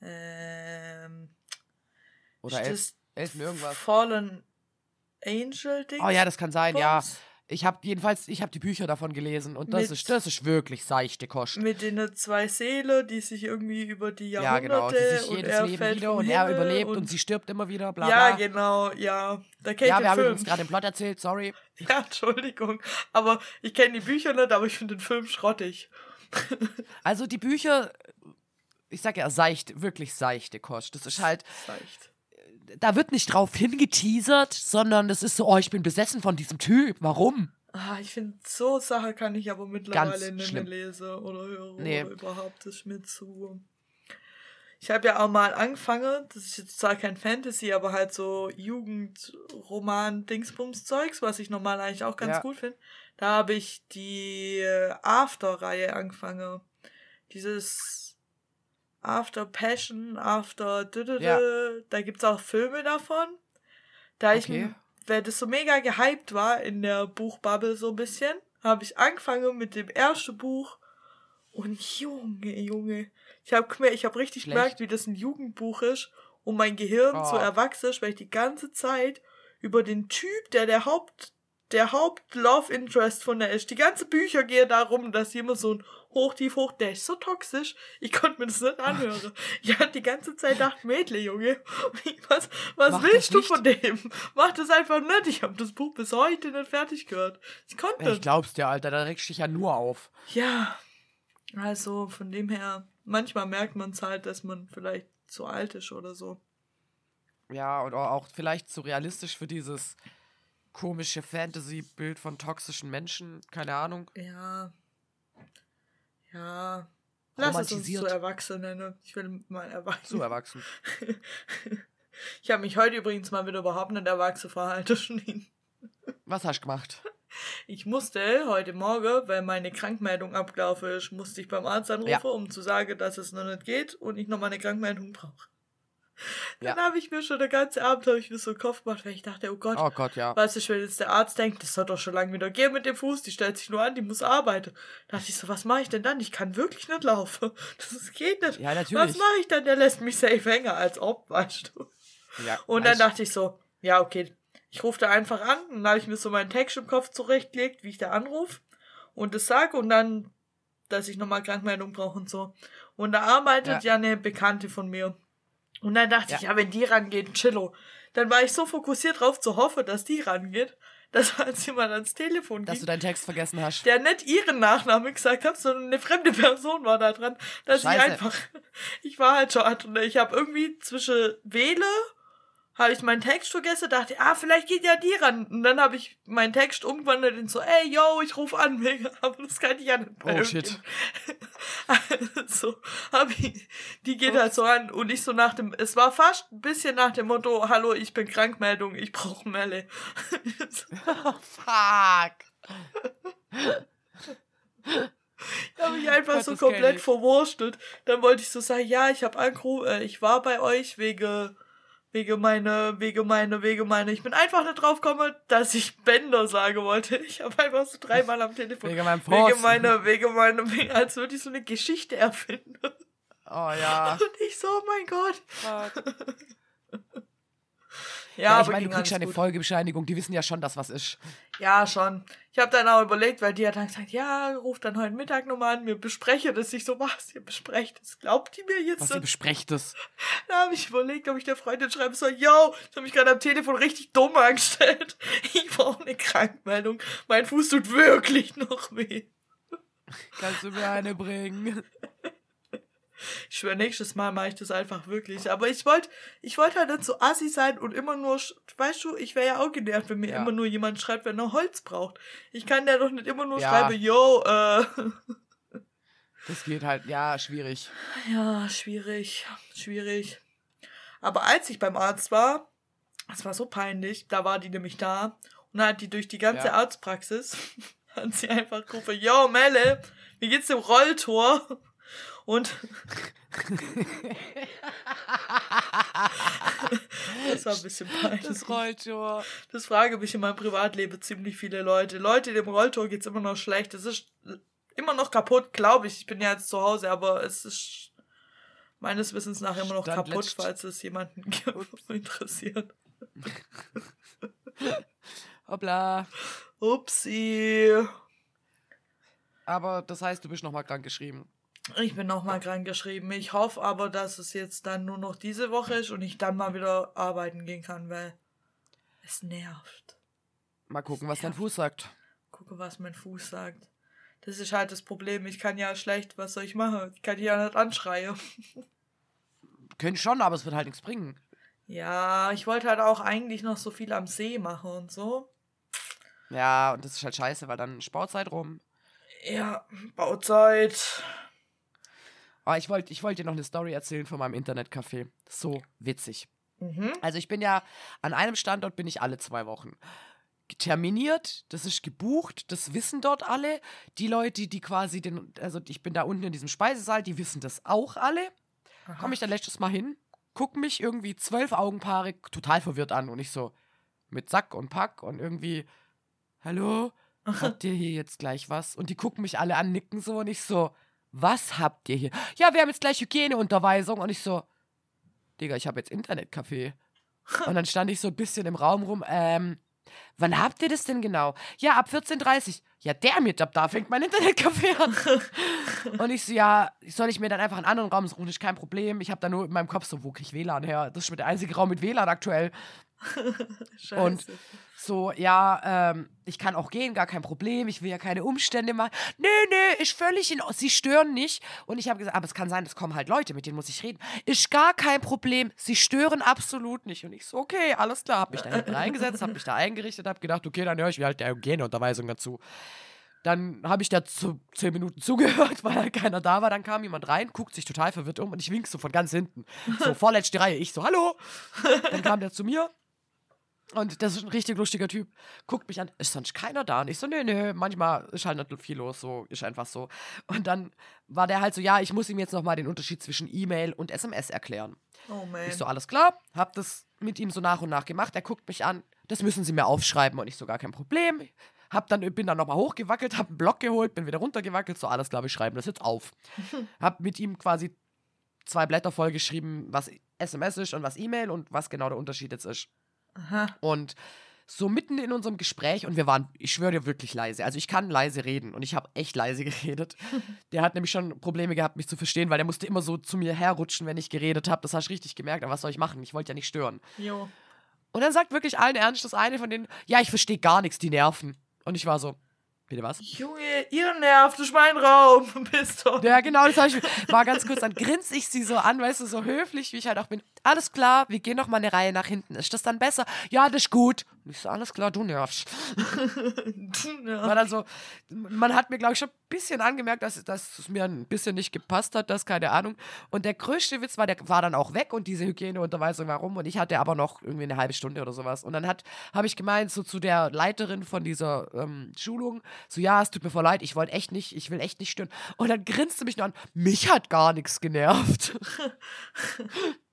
Ähm, Oder ist Elf, Elfen irgendwas. Fallen Angel Ding. Oh ja, das kann sein, ja. Ich habe jedenfalls, ich habe die Bücher davon gelesen und das Mit- ist, das ist wirklich seichte Kost. Mit den zwei Seelen, die sich irgendwie über die Ja, Jahrhunderte genau. Die sich und jedes er Leben wieder und er überlebt und, sie stirbt immer wieder, bla Ja, bla. genau, ja. Da kennt Ja, wir haben Film. gerade den Plot erzählt, sorry. <laughs> Ja, Entschuldigung. Aber ich kenne die Bücher nicht, aber ich finde den Film schrottig. <laughs> Also die Bücher, ich sag ja, seicht, wirklich seichte Kost. Das ist halt, Seicht. Da wird nicht drauf hingeteasert, sondern das ist so, oh, ich bin besessen von diesem Typ. Warum? Ah, ich finde, so Sache kann ich aber mittlerweile nicht mehr lesen oder hören Nee. oder überhaupt. Das ist mir zu. Ich habe ja auch mal angefangen, das ist jetzt zwar kein Fantasy, aber halt so Jugendroman, Dingsbums-Zeugs, was ich normal eigentlich auch ganz Ja. gut finde. Da habe ich die äh, After-Reihe angefangen. Dieses After Passion, After dü-dü-dü, Ja. da gibt's auch Filme davon. Da ich Okay. weil das so mega gehypt war in der Buchbubble so ein bisschen, habe ich angefangen mit dem ersten Buch und Junge, Junge, ich habe ich hab richtig Schlecht. gemerkt, wie das ein Jugendbuch ist und mein Gehirn Oh. so erwachsen ist, weil ich die ganze Zeit über den Typ, der der Haupt der Haupt-Love Interest von der ist. Die ganze Bücher gehen darum, dass jemand so ein hoch, tief, hoch, der ist so toxisch. Ich konnte mir das nicht anhören. Ich hatte die ganze Zeit gedacht, Mädle, Junge, was, was Mach willst du nicht. von dem? Mach das einfach nicht. Ich habe das Buch bis heute nicht fertig gehört. Ich konnte Ich glaub's dir, Alter, da regst du dich ja nur auf. Ja, also von dem her, manchmal merkt man es halt, dass man vielleicht zu alt ist oder so. Ja, und auch vielleicht zu realistisch für dieses komische Fantasy-Bild von toxischen Menschen. Keine Ahnung. Ja. Ja. Lass es uns zu Erwachsenen nennen. Ich will mal erwachsen. Zu erwachsen. <laughs> Ich habe mich heute übrigens mal wieder überhaupt nicht erwachsen verhalten. Was hast du gemacht? Ich musste heute Morgen, weil meine Krankmeldung abgelaufen ist, musste ich beim Arzt anrufen, Ja. um zu sagen, dass es noch nicht geht und ich noch mal eine Krankmeldung brauche. Dann Ja. habe ich mir schon den ganzen Abend habe ich mir so einen Kopf gemacht, weil ich dachte, oh Gott, Oh Gott, ja. was ist, wenn jetzt der Arzt denkt, das soll doch schon lange wieder gehen mit dem Fuß, die stellt sich nur an, die muss arbeiten. Da dachte ich so, was mache ich denn dann? Ich kann wirklich nicht laufen. <laughs> Das geht nicht. Ja, Was natürlich. mache ich dann? Der lässt mich safe hängen, als ob, weißt du. Ja, Und dann weißt- dachte ich so, ja, okay, ich rufe da einfach an. Und dann habe ich mir so meinen Text im Kopf zurechtgelegt, wie ich da anrufe und das sage und dann, dass ich nochmal Krankmeldung brauche und so. Und da arbeitet ja. Ja. eine Bekannte von mir. Und dann dachte Ja. ich, ja, wenn die rangeht, chillo. Dann war ich so fokussiert drauf zu hoffen, dass die rangeht, dass <laughs> als jemand ans Telefon dass ging, du deinen Text vergessen hast. der nicht ihren Nachnamen gesagt hat, sondern eine fremde Person war da dran, dass Scheiße. ich einfach, <laughs> ich war halt schon, und ich habe irgendwie zwischen Wähle, habe ich meinen Text vergessen, dachte, ah, vielleicht geht ja die ran. Und dann habe ich meinen Text umgewandelt in so, ey, yo, ich rufe an, <laughs> mega, aber das kann ich ja nicht Oh, shit. <laughs> Also, hab ich, die geht halt so an und ich so nach dem, es war fast ein bisschen nach dem Motto, hallo, ich bin Krankmeldung, ich brauche Melle. <laughs> Fuck. Ich habe mich einfach Gott, so komplett verwurstelt. Dann wollte ich so sagen, ja, ich habe angerufen, äh, ich war bei euch wegen, wegen meiner, wegen meiner, wegen meiner. Ich bin einfach nicht drauf gekommen, dass ich Bänder sagen wollte. <laughs> Ich habe einfach so dreimal am Telefon. Wegen Post. meiner, wegen meiner, wegen, <laughs> als würde ich so eine Geschichte erfinden. Oh ja. Und ich so, oh mein Gott. <laughs> Ja, Ja, ich meine, du kriegst ja eine. Folgebescheinigung, die wissen ja schon, dass was ist. Ja, schon. Ich habe dann auch überlegt, weil die hat dann gesagt, ja, ruf dann heute Mittag nochmal an, wir besprechen das. Ich so, was, ihr besprecht das? Glaubt die mir jetzt? Was ihr besprecht es. <laughs> Da habe ich überlegt, ob ich der Freundin schreiben soll, yo, ich habe mich gerade am Telefon richtig dumm angestellt. <laughs> Ich brauche eine Krankmeldung. Mein Fuß tut wirklich noch weh. Kannst du mir eine bringen? <laughs> Ich schwöre, nächstes Mal mache ich das einfach wirklich. Aber ich wollte ich wollte halt nicht so assi sein und immer nur, weißt du, ich wäre ja auch genervt, wenn mir Ja. immer nur jemand schreibt, wenn er Holz braucht. Ich kann ja doch nicht immer nur Ja. schreiben, yo, äh. Das geht halt, ja, schwierig. Ja, schwierig, schwierig. Aber als ich beim Arzt war, das war so peinlich, da war die nämlich da und dann hat die durch die ganze Ja. Arztpraxis, <laughs> hat sie einfach gerufen, yo, Melle, wie geht's dem Rolltor? Und das war ein bisschen peinlich. Das Rolltor. Das frage mich in meinem Privatleben ziemlich viele Leute. Leute, dem Rolltor geht's immer noch schlecht. Es ist immer noch kaputt, glaube ich. Ich bin ja jetzt zu Hause, aber es ist meines Wissens nach immer noch Stand kaputt, letzt- falls es jemanden <laughs> interessiert. Hoppla. Upsi. Aber das heißt, du bist nochmal krank geschrieben. Ich bin nochmal krank geschrieben. Ich hoffe aber, dass es jetzt dann nur noch diese Woche ist und ich dann mal wieder arbeiten gehen kann, weil es nervt. Mal gucken, was dein Fuß sagt. Gucke, was mein Fuß sagt. Das ist halt das Problem. Ich kann ja schlecht, was soll ich machen? Ich kann ja nicht anschreien. <laughs> Können schon, aber es wird halt nichts bringen. Ja, ich wollte halt auch eigentlich noch so viel am See machen und so. Ja, und das ist halt scheiße, weil dann ist Bauzeit rum. Ja, Bauzeit. Aber Ah, ich wollte ich wollt dir noch eine Story erzählen von meinem Internetcafé. So witzig. Mhm. Also ich bin ja, an einem Standort bin ich alle zwei Wochen. Terminiert, das ist gebucht, das wissen dort alle. Die Leute, die quasi den, also ich bin da unten in diesem Speisesaal, die wissen das auch alle. Komme ich dann letztes Mal hin, guck mich irgendwie zwölf Augenpaare total verwirrt an und ich so mit Sack und Pack und irgendwie, hallo, habt ihr hier jetzt gleich was? Und die gucken mich alle an, nicken so und ich so, was habt ihr hier? Ja, wir haben jetzt gleich Hygieneunterweisung und ich so, Digga, ich habe jetzt Internetcafé. Und dann stand ich so ein bisschen im Raum rum, ähm, wann habt ihr das denn genau? Ja, ab 14.30 Ja, der ab da fängt mein Internetcafé <laughs> an. Und ich so, ja, soll ich mir dann einfach einen anderen Raum suchen? Ist kein Problem. Ich habe da nur in meinem Kopf so, wo krieg ich WLAN her? Das ist schon der einzige Raum mit WLAN aktuell. <laughs> Scheiße. Und so, ja, ähm, ich kann auch gehen, gar kein Problem. Ich will ja keine Umstände machen. Nö, nö, ist völlig in Sie stören nicht. Und ich habe gesagt, aber es kann sein, es kommen halt Leute, mit denen muss ich reden. Ist gar kein Problem. Sie stören absolut nicht. Und ich so, okay, alles klar. Hab mich da hinten reingesetzt, hab mich da eingerichtet, hab gedacht, okay, dann höre ich mir halt der Hygieneunterweisung dazu. Dann habe ich da zu zehn Minuten zugehört, <laughs> weil halt keiner da war. Dann kam jemand rein, guckt sich total verwirrt um und ich wink so von ganz hinten. So, <laughs> vorletzte Reihe. Ich so, hallo. Dann kam der zu mir und das ist ein richtig lustiger Typ. Guckt mich an, ist sonst keiner da? Und ich so, nö, nö, manchmal ist halt nicht viel los, so ist einfach so. Und dann war der halt so, ja, ich muss ihm jetzt nochmal den Unterschied zwischen E-Mail und SMS erklären. oh man. Ich so, alles klar, hab das mit ihm so nach und nach gemacht. Er guckt mich an, das müssen Sie mir aufschreiben und ich so, gar kein Problem. Hab dann, bin dann nochmal hochgewackelt, hab einen Block geholt, bin wieder runtergewackelt, so, alles klar, wir schreiben das jetzt auf. <laughs> hab mit ihm quasi zwei Blätter vollgeschrieben, was SMS ist und was E-Mail und was genau der Unterschied jetzt ist. Aha. Und so mitten in unserem Gespräch, und wir waren, ich schwöre dir, wirklich leise. Also ich kann leise reden und ich habe echt leise <laughs> geredet. Der hat nämlich schon Probleme gehabt, mich zu verstehen, weil der musste immer so zu mir herrutschen, wenn ich geredet habe. Das hast du richtig gemerkt, aber was soll ich machen? Ich wollte ja nicht stören. Jo. Und dann sagt wirklich allen Ernstes eine von denen, ja, ich verstehe gar nichts, die nerven. Und ich war so, bitte was? Junge, ihr nervt, das ist mein Raum. <laughs> Bist du. Ja, genau, das habe ich. War ganz kurz, dann grinse ich sie so an, weißt du, so höflich, wie ich halt auch bin. Alles klar, wir gehen noch mal eine Reihe nach hinten. Ist das dann besser? Ja, das ist gut. Und ich so, alles klar, du nervst. War ja. dann so, man hat mir, glaube ich, schon ein bisschen angemerkt, dass, dass es mir ein bisschen nicht gepasst hat, das, keine Ahnung. Und der größte Witz war, der war dann auch weg und diese Hygieneunterweisung war rum und ich hatte aber noch irgendwie eine halbe Stunde oder sowas. Und dann habe ich gemeint, so zu der Leiterin von dieser ähm, Schulung, so, ja, es tut mir voll leid, ich wollte echt nicht, ich will echt nicht stören. Und dann grinste mich nur an, mich hat gar nichts genervt. <laughs>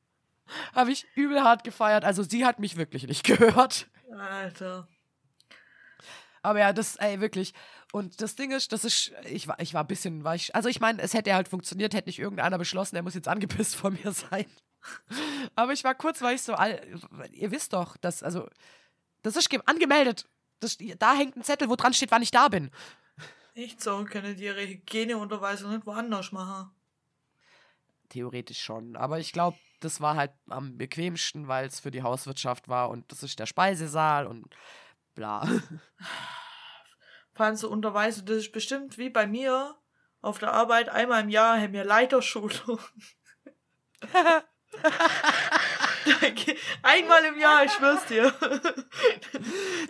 Habe ich übel hart gefeiert. Also sie hat mich wirklich nicht <laughs> gehört. Alter. Aber ja, das, ey, wirklich. Und das Ding ist, das ist, ich war, ich war ein bisschen, war ich, also ich meine, es hätte halt funktioniert, hätte nicht irgendeiner beschlossen, er muss jetzt angepisst <laughs> von mir sein. Aber ich war kurz, war ich so, all, ihr wisst doch, dass, also, das ist ge- angemeldet. Das, da hängt ein Zettel, wo dran steht, wann ich da bin. Echt so, können die ihre Hygieneunterweisung nicht woanders machen. Theoretisch schon. Aber ich glaube, das war halt am bequemsten, weil es für die Hauswirtschaft war und das ist der Speisesaal und bla. Vor allem so Unterweisung, das ist bestimmt wie bei mir auf der Arbeit einmal im Jahr haben wir Leiterschulung. <laughs> <laughs> Einmal im Jahr, ich schwör's dir. <laughs>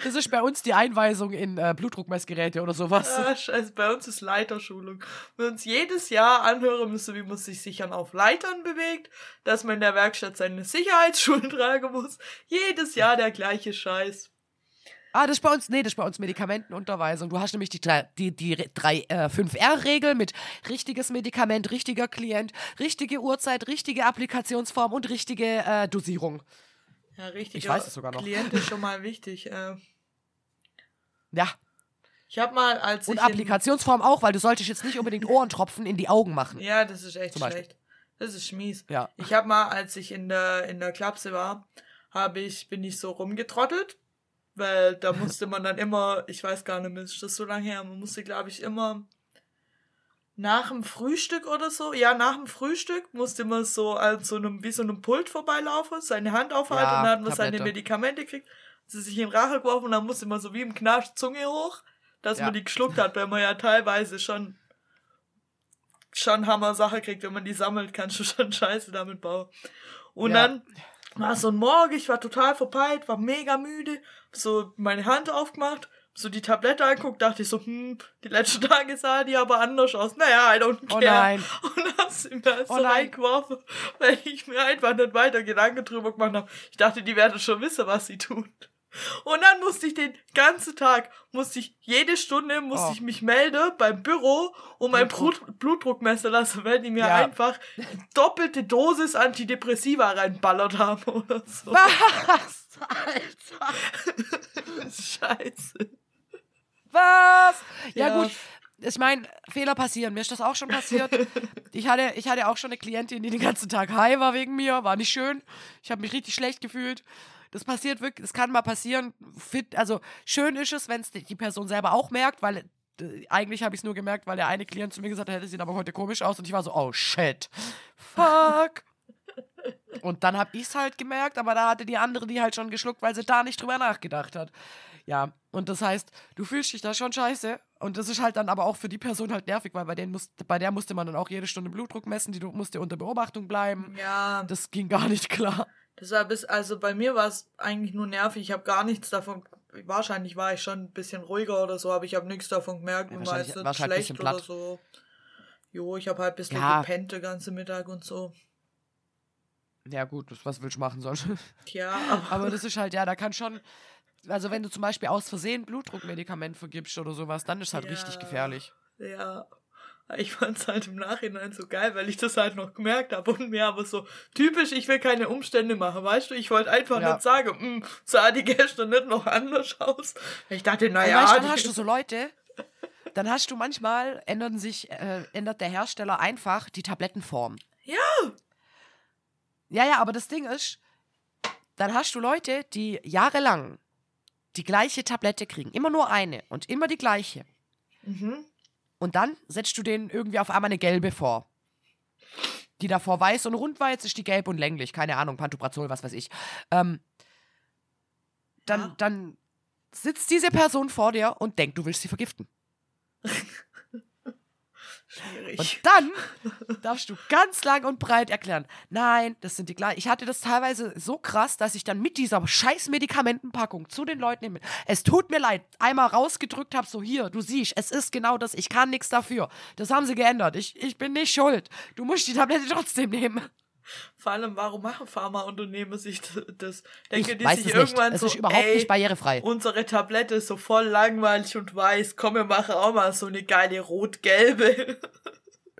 Das ist bei uns die Einweisung in äh, Blutdruckmessgeräte oder sowas. Ah, scheiße, bei uns ist Leiterschulung. Wir uns jedes Jahr anhören müssen, wie man sich sichern auf Leitern bewegt, dass man in der Werkstatt seine Sicherheitsschuhe <laughs> tragen muss. Jedes Jahr der gleiche Scheiß. Ah, das ist bei uns, nee, das ist bei uns Medikamentenunterweisung. Du hast nämlich die drei, die, die drei äh, 5R-Regel mit richtiges Medikament, richtiger Klient, richtige Uhrzeit, richtige Applikationsform und richtige äh, Dosierung. Ja, richtig. Ich weiß es sogar noch. Klient ist schon mal wichtig. Äh, Ja, ich hab mal, als und Applikationsform auch, weil du solltest jetzt nicht unbedingt Ohrentropfen in die Augen machen. Ja, das ist echt schlecht. Das ist mies. Ja. Ich habe mal, als ich in der in der Klapse war, habe ich bin ich so rumgetrottelt, weil da <laughs> musste man dann immer, ich weiß gar nicht mehr, ist das so lange her, man musste glaube ich immer nach dem Frühstück oder so, ja, nach dem Frühstück musste man so an so einem wie so einem Pult vorbeilaufen, seine Hand aufhalten Ja, und dann hat man seine Tablette. Medikamente gekriegt, sie sich in Rache geworfen und dann musste man so wie im Knast Zunge hoch, dass Ja. man die geschluckt hat, weil man ja teilweise schon schon Hammer Sache kriegt, wenn man die sammelt, kannst du schon <laughs> Scheiße damit bauen. Und Ja. dann war so ein Morgen, ich war total verpeilt, war mega müde, so meine Hand aufgemacht, so die Tablette anguckt, dachte ich so, hm, die letzten Tage sah die aber anders aus. Naja, I don't Oh care. nein. Und hab sie mir so Oh nein. reingeworfen, weil ich mir einfach nicht weiter Gedanken drüber gemacht habe. Ich dachte, die werden schon wissen, was sie tun. Und dann musste ich den ganzen Tag, musste ich jede Stunde, musste Oh. ich mich melden beim Büro und mein Blutdruck. Blut, Blutdruck messen lassen, weil die mir Ja. einfach doppelte Dosis Antidepressiva reinballert haben oder so. <laughs> Was? Alter. <laughs> Scheiße. Was? Ja, Ja. gut. Ich meine, Fehler passieren. Mir ist das auch schon passiert. <laughs> Ich hatte, ich hatte auch schon eine Klientin, die den ganzen Tag high war wegen mir. War nicht schön. Ich habe mich richtig schlecht gefühlt. Das passiert wirklich, das kann mal passieren. Fit, also schön ist es, wenn es die Person selber auch merkt, weil äh, eigentlich habe ich es nur gemerkt, weil der eine Klient zu mir gesagt hat, das sieht aber heute komisch aus und ich war so, oh shit, fuck. Und dann habe ich es halt gemerkt, aber da hatte die andere die halt schon geschluckt, weil sie da nicht drüber nachgedacht hat. Ja, und das heißt, du fühlst dich da schon scheiße. Und das ist halt dann aber auch für die Person halt nervig, weil bei, denen muss, bei der musste man dann auch jede Stunde Blutdruck messen, die musste unter Beobachtung bleiben. Ja, Das ging gar nicht klar. Das war bis, also bei mir war es eigentlich nur nervig. Ich habe gar nichts davon. Wahrscheinlich war ich schon ein bisschen ruhiger oder so, aber ich habe nichts davon gemerkt Ja, war wahrscheinlich halt ein schlecht oder platt. so. Jo, ich habe halt ein bisschen Ja. gepennt den ganzen Mittag und so. Ja, gut, das- was willst du machen sonst? <laughs> Tja, aber, Aber das ist halt, ja, da kann schon. Also, wenn du zum Beispiel aus Versehen Blutdruckmedikament vergibst oder sowas, dann ist es halt richtig Ja. gefährlich. ja. Ich fand es halt im Nachhinein so geil, weil ich das halt noch gemerkt habe und mir aber so typisch, ich will keine Umstände machen, weißt du? Ich wollte einfach Ja. nicht sagen, "Hm, sah die gestern nicht noch anders aus. Ich dachte, naja, weißt, dann hast du so Leute, dann hast du manchmal, ändern sich, äh, ändert der Hersteller einfach die Tablettenform. Ja. Ja, ja, aber das Ding ist, dann hast du Leute, die jahrelang die gleiche Tablette kriegen. Immer nur eine und immer die gleiche. Mhm. Und dann setzt du denen irgendwie auf einmal eine gelbe vor. Die davor weiß und rund war, jetzt ist die gelb und länglich. Keine Ahnung, Pantoprazol, was weiß ich. Ähm, dann, Ja. dann sitzt diese Person vor dir und denkt, du willst sie vergiften. <laughs> Schwierig. Und dann darfst du ganz lang und breit erklären, nein, das sind die gleichen. Ich hatte das teilweise so krass, dass ich dann mit dieser scheiß Medikamentenpackung zu den Leuten. Es tut mir leid, einmal rausgedrückt habe, so hier, du siehst, es ist genau das, ich kann nichts dafür. Das haben sie geändert. Ich, ich bin nicht schuld. Du musst die Tablette <laughs> trotzdem nehmen. Vor allem, warum machen Pharmaunternehmen sich das? Denken Ich die sich es nicht. irgendwann Es so, ist überhaupt ey, nicht barrierefrei. unsere Tablette ist so voll langweilig und weiß, komm, wir machen auch mal so eine geile rot-gelbe. <laughs>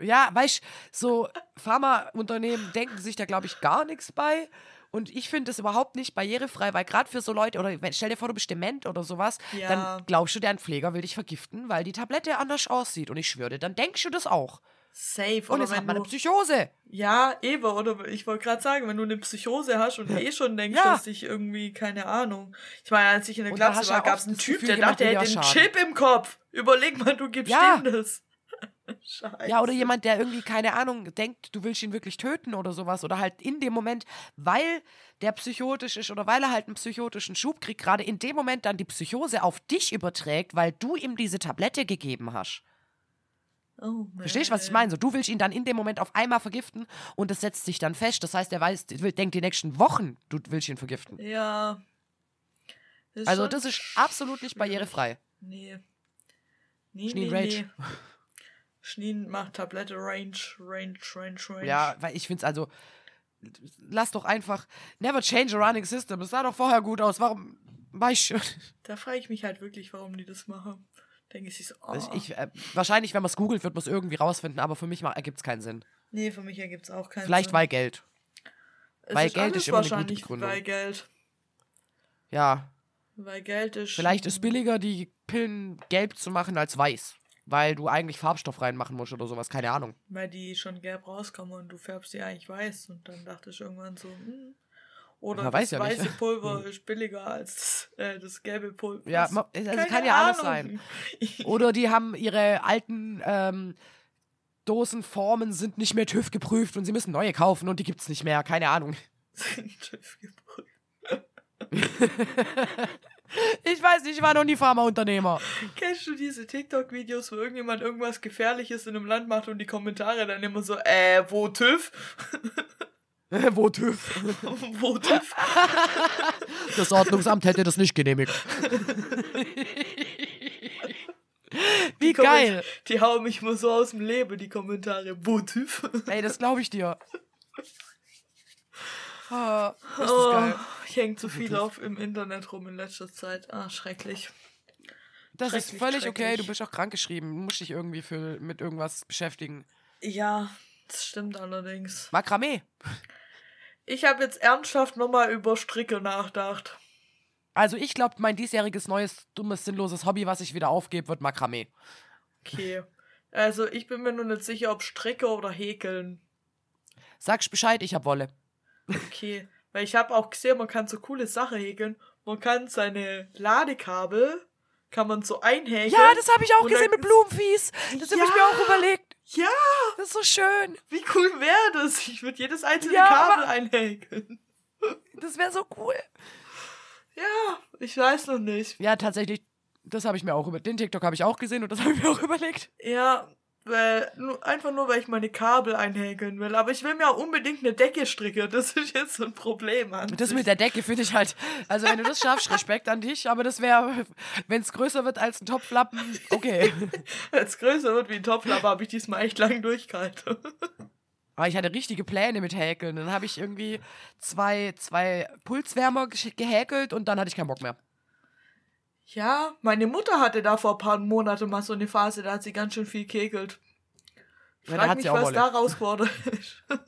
Ja, weißt so Pharmaunternehmen denken sich da, glaube ich, gar nichts bei. Und ich finde es überhaupt nicht barrierefrei, weil gerade für so Leute, oder wenn- stell dir vor, du bist dement oder sowas, Ja. dann glaubst du, dein Pfleger will dich vergiften, weil die Tablette anders aussieht. Und ich schwöre dir, dann denkst du das auch. Safe. Und Oder jetzt hat man eine Psychose. ja, eben. Oder ich wollte gerade sagen, wenn du eine Psychose hast und eh schon denkst, Ja. dass dich irgendwie, keine Ahnung. Ich meine, als ich in der Und Klasse war, gab es einen Typ, der dachte, er will hätte einen. Chip im Kopf. Überleg mal, du gibst Ja. ihm das. <laughs> Scheiße. Ja, oder jemand, der irgendwie, keine Ahnung, denkt, du willst ihn wirklich töten oder sowas. Oder halt in dem Moment, weil der psychotisch ist oder weil er halt einen psychotischen Schub kriegt, gerade in dem Moment dann die Psychose auf dich überträgt, weil du ihm diese Tablette gegeben hast. Oh. Verstehst du, was ich meine? So, du willst ihn dann in dem Moment auf einmal vergiften und das setzt sich dann fest. Das heißt, er weiß, denkt die nächsten Wochen, du willst ihn vergiften. Ja. Ist Also, schon das ist absolut nicht barrierefrei. Nee. Nee, Schneen nee, Rage. nee. Schneen macht Tablette Range, Range, Range, Range. Ja, weil ich finde es also, lass doch einfach, never change a running system. Es sah doch vorher gut aus. Warum, weißt du? Da frage ich mich halt wirklich, warum die das machen. Denke ich so, oh. Also ich, äh, wahrscheinlich, wenn man es googelt, wird man es irgendwie rausfinden, aber für mich ergibt es keinen Sinn. nee, für mich ergibt es auch keinen Vielleicht Sinn. weil Geld. Es weil ist Geld ist immer eine gute Begründung. Weil Geld. Ja, Weil Geld ist. vielleicht ist billiger, die Pillen gelb zu machen als weiß. Weil du eigentlich Farbstoff reinmachen musst oder sowas, keine Ahnung. Weil die schon gelb rauskommen und du färbst die eigentlich weiß. Und dann dachte ich irgendwann so, hm. Oder das ja nicht. weiße <laughs> Pulver ist billiger als das, äh, das gelbe Pulver. Ja, also Keine kann ja alles Ahnung. <laughs> Oder die haben ihre alten ähm, Dosenformen sind nicht mehr TÜV geprüft und sie müssen neue kaufen und die gibt's nicht mehr, keine Ahnung. <laughs> Sind TÜV geprüft. Ich weiß nicht, ich war noch nie Pharmaunternehmer. Kennst du diese TikTok-Videos, wo irgendjemand irgendwas Gefährliches in einem Land macht und die Kommentare dann immer so, äh, wo TÜV? <laughs> Wo TÜV? <laughs> wo TÜV? <laughs> Das Ordnungsamt hätte das nicht genehmigt. Wie Die geil. Die hauen mich mal so aus dem Leben, die Kommentare. Wo TÜV? Ey, das glaube ich dir. Ah, ist das Oh, geil. ich hänge zu viel auf im Internet rum in letzter Zeit. Ah, schrecklich. Das ist schrecklich, völlig okay. Du bist auch krankgeschrieben. Du musst dich irgendwie für, mit irgendwas beschäftigen. Ja, das stimmt allerdings. Makramee. Ich habe jetzt ernsthaft nochmal über Stricke nachgedacht. Also ich glaube, mein diesjähriges neues, dummes, sinnloses Hobby, was ich wieder aufgebe, wird Makramee. Okay. Also, ich bin mir nur nicht sicher, ob Stricke oder Häkeln. Sagst Bescheid, ich hab Wolle. Okay. Weil ich habe auch gesehen, man kann so coole Sachen häkeln. Man kann seine Ladekabel, kann man so einhäkeln. Ja, das habe ich auch gesehen mit Blumenfies. Das habe ich Ja. mir auch überlegt. Ja, Das ist so schön. wie cool wäre das? Ich würde jedes einzelne Ja, Kabel einhäkeln. Das wäre so cool. Ja, ich weiß noch nicht. Ja, tatsächlich, das habe ich mir auch über. Den TikTok habe ich auch gesehen und das habe ich mir auch <laughs> überlegt. Ja, weil, nur, einfach nur, weil ich meine Kabel einhäkeln will. Aber ich will mir auch unbedingt eine Decke stricken. Das ist jetzt so ein Problem an Das sich. mit der Decke finde ich halt. Also, wenn du das schaffst, Respekt an dich, aber das wäre, wenn es größer wird als ein Topflappen, okay. <laughs> Wenn es größer wird wie ein Topflappe, habe ich diesmal echt lang durchgehalten. <laughs> Aber ich hatte richtige Pläne mit Häkeln. Dann habe ich irgendwie zwei, zwei Pulswärmer gehäkelt und dann hatte ich keinen Bock mehr. Ja, meine Mutter hatte da vor ein paar Monaten mal so eine Phase, da hat sie ganz schön viel kekelt. Ja, da Frag hat mich, was Wolle. da raus geworden ist. <laughs>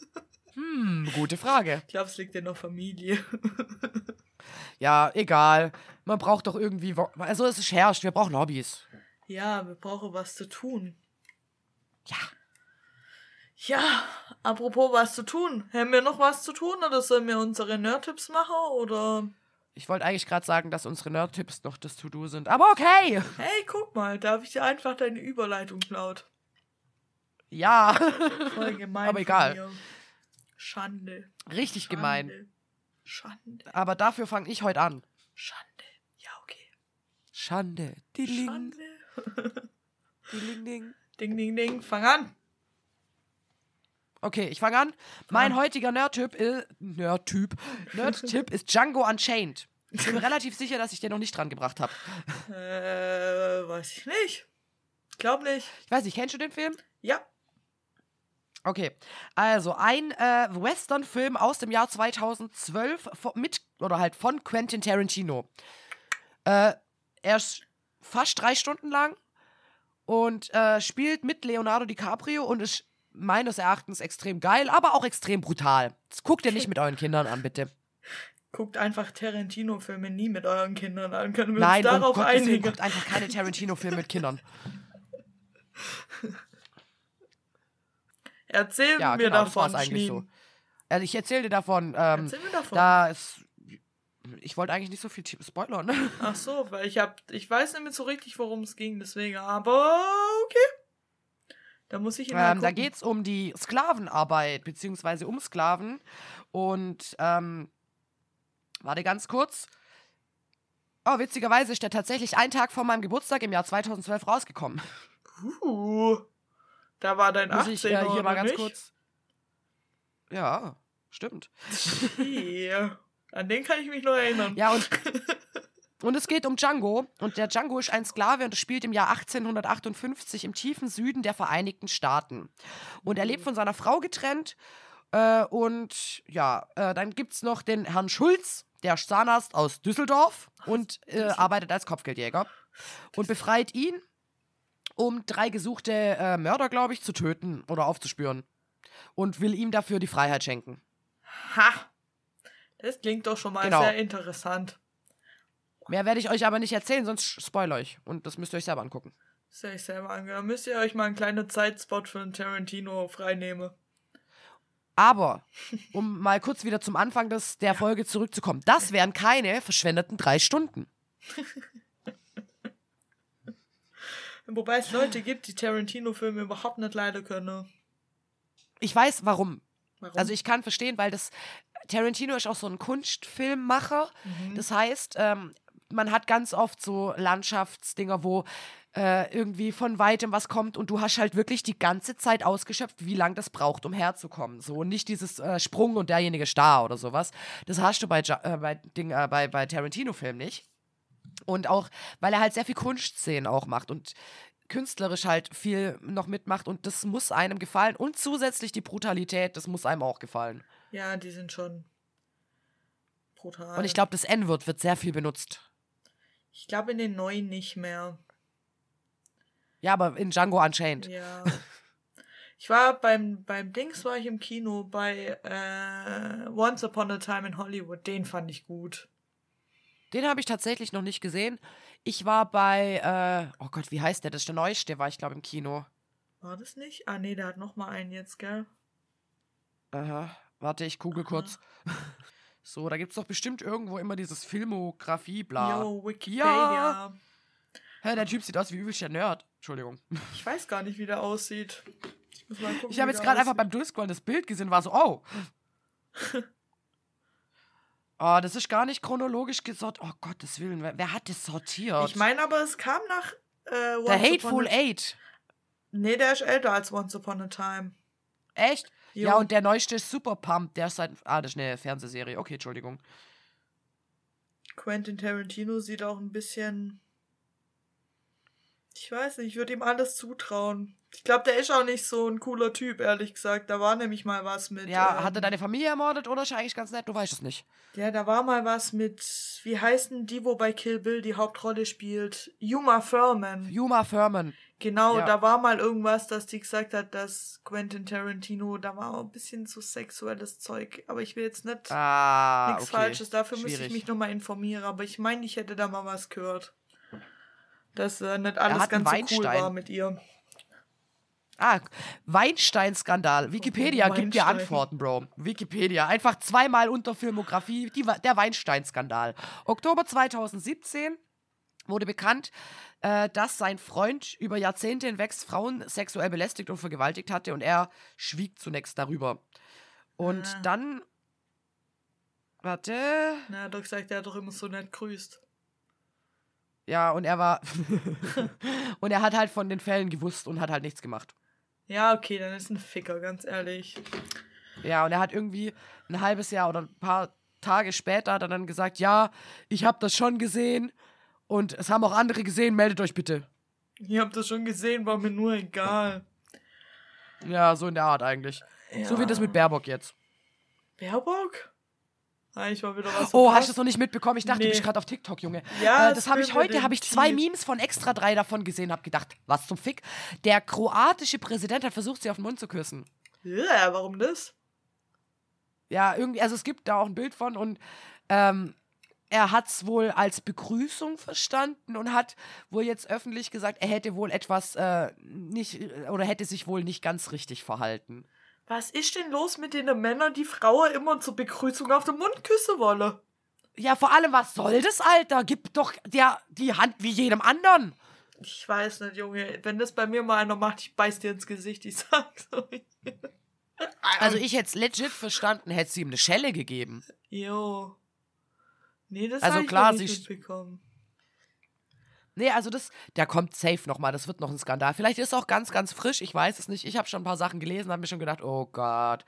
Hm, gute Frage. Ich glaube, es liegt in der Familie. <laughs> Ja, egal. Man braucht doch irgendwie. Also, es ist herrscht. Wir brauchen Hobbys. Ja, wir brauchen was zu tun. Ja. Ja, apropos was zu tun. Haben wir noch was zu tun oder sollen wir unsere Nerd-Tipps machen oder... Ich wollte eigentlich gerade sagen, dass unsere Nerd-Tipps noch das To-Do sind. Aber okay. Hey, guck mal, da habe ich dir einfach deine Überleitung klaut. Ja. Voll gemein. Aber egal. Schande. Richtig Schande. gemein. Schande. Aber dafür fange ich heute an. Schande. Ja, okay. Schande. Diling, Schande. <laughs> diling, ding. Ding, ding, ding. Fang an. Okay, ich fange an. Mein an. heutiger Nerd-Typ ist. Nerd-Typ. Nerd-Tipp ist Django Unchained. Ich bin mir <laughs> relativ sicher, dass ich den noch nicht dran gebracht habe. Äh, weiß ich nicht. Glaub nicht. Ich weiß nicht, kennst du den Film? Ja. Okay, also ein äh, Western-Film aus dem Jahr 2012 von, mit oder halt von Quentin Tarantino. Äh, er ist fast drei Stunden lang und äh, spielt mit Leonardo DiCaprio und ist meines Erachtens extrem geil, aber auch extrem brutal. Das guckt ihr nicht mit euren Kindern an, bitte. Guckt einfach Tarantino-Filme nie mit euren Kindern an. Können wir Nein, uns um darauf Gottes Willen, einigen? guckt einfach keine Tarantino-Filme mit Kindern. <laughs> Erzähl Ja, mir genau, davon, eigentlich so. Also ich erzähle dir davon, ähm, Erzähl mir davon. da ist, ich wollte eigentlich nicht so viel spoilern. Ach so, weil ich hab, ich weiß nicht mehr so richtig, worum es ging, deswegen, aber okay. Da muss ich Ähm, da geht es um die Sklavenarbeit, beziehungsweise um Sklaven. Und, ähm, warte ganz kurz. Oh, witzigerweise ist der tatsächlich einen Tag vor meinem Geburtstag im Jahr 2012 rausgekommen. Uh, da war dein Muss 18 ich äh, hier oder mal ganz nicht? kurz. Ja, stimmt. Yeah. An den kann ich mich noch erinnern. Ja, und, <laughs> und es geht um Django. Und der Django ist ein Sklave und spielt im Jahr 1858 im tiefen Süden der Vereinigten Staaten. Und er lebt von seiner Frau getrennt. Äh, und ja, äh, dann gibt es noch den Herrn Schulz, der Zahnarzt aus Düsseldorf und äh, arbeitet als Kopfgeldjäger. Und befreit ihn, um drei gesuchte äh, Mörder, glaube ich, zu töten oder aufzuspüren. Und will ihm dafür die Freiheit schenken. Ha! Das klingt doch schon mal Genau. sehr interessant. Mehr werde ich euch aber nicht erzählen, sonst spoilere ich. Und das müsst ihr euch selber angucken. Sehr ich selber ange. Da müsst ihr euch mal einen kleinen Zeitspot für einen Tarantino freinehmen. Aber, um <laughs> mal kurz wieder zum Anfang des, der Folge zurückzukommen, das wären keine verschwendeten drei Stunden. <laughs> Wobei es Leute gibt, die Tarantino-Filme überhaupt nicht leiden können. Ich weiß warum. Warum? Also ich kann verstehen, weil das Tarantino ist auch so ein Kunstfilmmacher. Das heißt, ähm, man hat ganz oft so Landschaftsdinger, wo äh, irgendwie von weitem was kommt und du hast halt wirklich die ganze Zeit ausgeschöpft, wie lange das braucht, um herzukommen. So und nicht dieses äh, Sprung und derjenige Star oder sowas. Das hast du bei, Ja- äh, bei, Ding, äh, bei, bei Tarantino-Filmen nicht. Und auch, weil er halt sehr viel Kunstszenen auch macht und künstlerisch halt viel noch mitmacht und das muss einem gefallen. Und zusätzlich die Brutalität, das muss einem auch gefallen. ja, die sind schon brutal. Und ich glaube, das N-Wort wird sehr viel benutzt. Ich glaube in den neuen nicht mehr. Ja, aber in Django Unchained. Ja. <laughs> Ich war beim, beim Dings war ich im Kino bei äh, Once Upon a Time in Hollywood. Den fand ich gut. Den habe ich tatsächlich noch nicht gesehen. Ich war bei, äh, oh Gott, wie heißt der? Das ist der neueste, war ich glaube im Kino. War das nicht? Ah nee, der hat noch mal einen jetzt, gell? Aha. Warte, ich google kurz. So, da gibt es doch bestimmt irgendwo immer dieses Filmografie, bla. Yo, Wikipedia. Hä, der Typ sieht aus wie übelst der Nerd. Entschuldigung. Ich weiß gar nicht, wie der aussieht. Ich muss mal gucken. Ich habe jetzt gerade einfach beim Durchscrollen das Bild gesehen, war so, oh. Oh, <laughs> das ist gar nicht chronologisch gesortiert. Oh Gottes Willen, wer, wer hat das sortiert? Ich meine aber, es kam nach äh, Once der Upon Hateful Eight. Nee, der ist älter als Once Upon a Time. Echt? Jo. Ja, und der neueste ist Super Pump. Der ist seit. Ah, das ist eine Fernsehserie. Okay, Entschuldigung. Quentin Tarantino sieht auch ein bisschen. Ich weiß nicht, ich würde ihm alles zutrauen. Ich glaube, der ist auch nicht so ein cooler Typ, ehrlich gesagt. Da war nämlich mal was mit. Ja, ähm, hat er deine Familie ermordet oder ist er eigentlich ganz nett? Du weißt es nicht. Ja, da war mal was mit. Wie heißt denn die, wo bei Kill Bill die Hauptrolle spielt? Yuma Thurman. Yuma Thurman. Genau, Ja. da war mal irgendwas, dass die gesagt hat, dass Quentin Tarantino, da war auch ein bisschen zu sexuelles Zeug. Aber ich will jetzt nicht Ah, nichts okay. Falsches. Dafür müsste ich Schwierig. mich nochmal informieren. Aber ich meine, ich hätte da mal was gehört. Dass äh, nicht alles ganz so cool Weinstein. war mit ihr. Ah, Weinstein-Skandal. Wikipedia gibt dir Weinstein. Antworten, Bro. Wikipedia. Einfach zweimal unter Filmografie. Die, der Weinstein-Skandal. Oktober 2017 wurde bekannt, äh, dass sein Freund über Jahrzehnte hinweg Frauen sexuell belästigt und vergewaltigt hatte und er schwieg zunächst darüber. Und Ah. dann. Warte. Na, er hat doch gesagt, er hat doch immer so nett grüßt. Ja, und er war. <laughs> und er hat halt von den Fällen gewusst und hat halt nichts gemacht. Ja, okay, dann ist ein Ficker, ganz ehrlich. Ja, und er hat irgendwie ein halbes Jahr oder ein paar Tage später hat er dann gesagt, ja, ich habe das schon gesehen und es haben auch andere gesehen, meldet euch bitte. Ihr habt das schon gesehen, war mir nur egal. Ja, so in der Art eigentlich. So wie das mit Baerbock jetzt. Baerbock? Eigentlich mal wieder was. Oh, hast du das noch nicht mitbekommen? Ich dachte, du Nee. bist gerade auf TikTok, Junge. Ja, äh, das habe ich heute, habe ich zwei Tee. Memes von Extra 3 davon gesehen, habe gedacht, was zum Fick? Der kroatische Präsident hat versucht, sie auf den Mund zu küssen. Ja, warum das? Ja, irgendwie, also es gibt da auch ein Bild von und ähm, er hat es wohl als Begrüßung verstanden und hat wohl jetzt öffentlich gesagt, er hätte wohl etwas äh, nicht oder hätte sich wohl nicht ganz richtig verhalten. Was ist denn los mit den Männern, die Frauen immer zur Begrüßung auf den Mund küssen wollen? Ja, vor allem, was soll das, Alter? Gib doch der die Hand wie jedem anderen. Ich weiß nicht, Junge. Wenn das bei mir mal einer macht, ich beiß dir ins Gesicht, ich sag's <laughs> euch. Also ich hätte es legit verstanden, hätte sie ihm eine Schelle gegeben. Jo. Nee, das Also ich klar, noch nicht sie- mitbekommen. Nee, also das, der kommt safe nochmal. Das wird noch ein Skandal. Vielleicht ist es auch ganz, ganz frisch. Ich weiß es nicht. Ich habe schon ein paar Sachen gelesen, habe mir schon gedacht, oh Gott.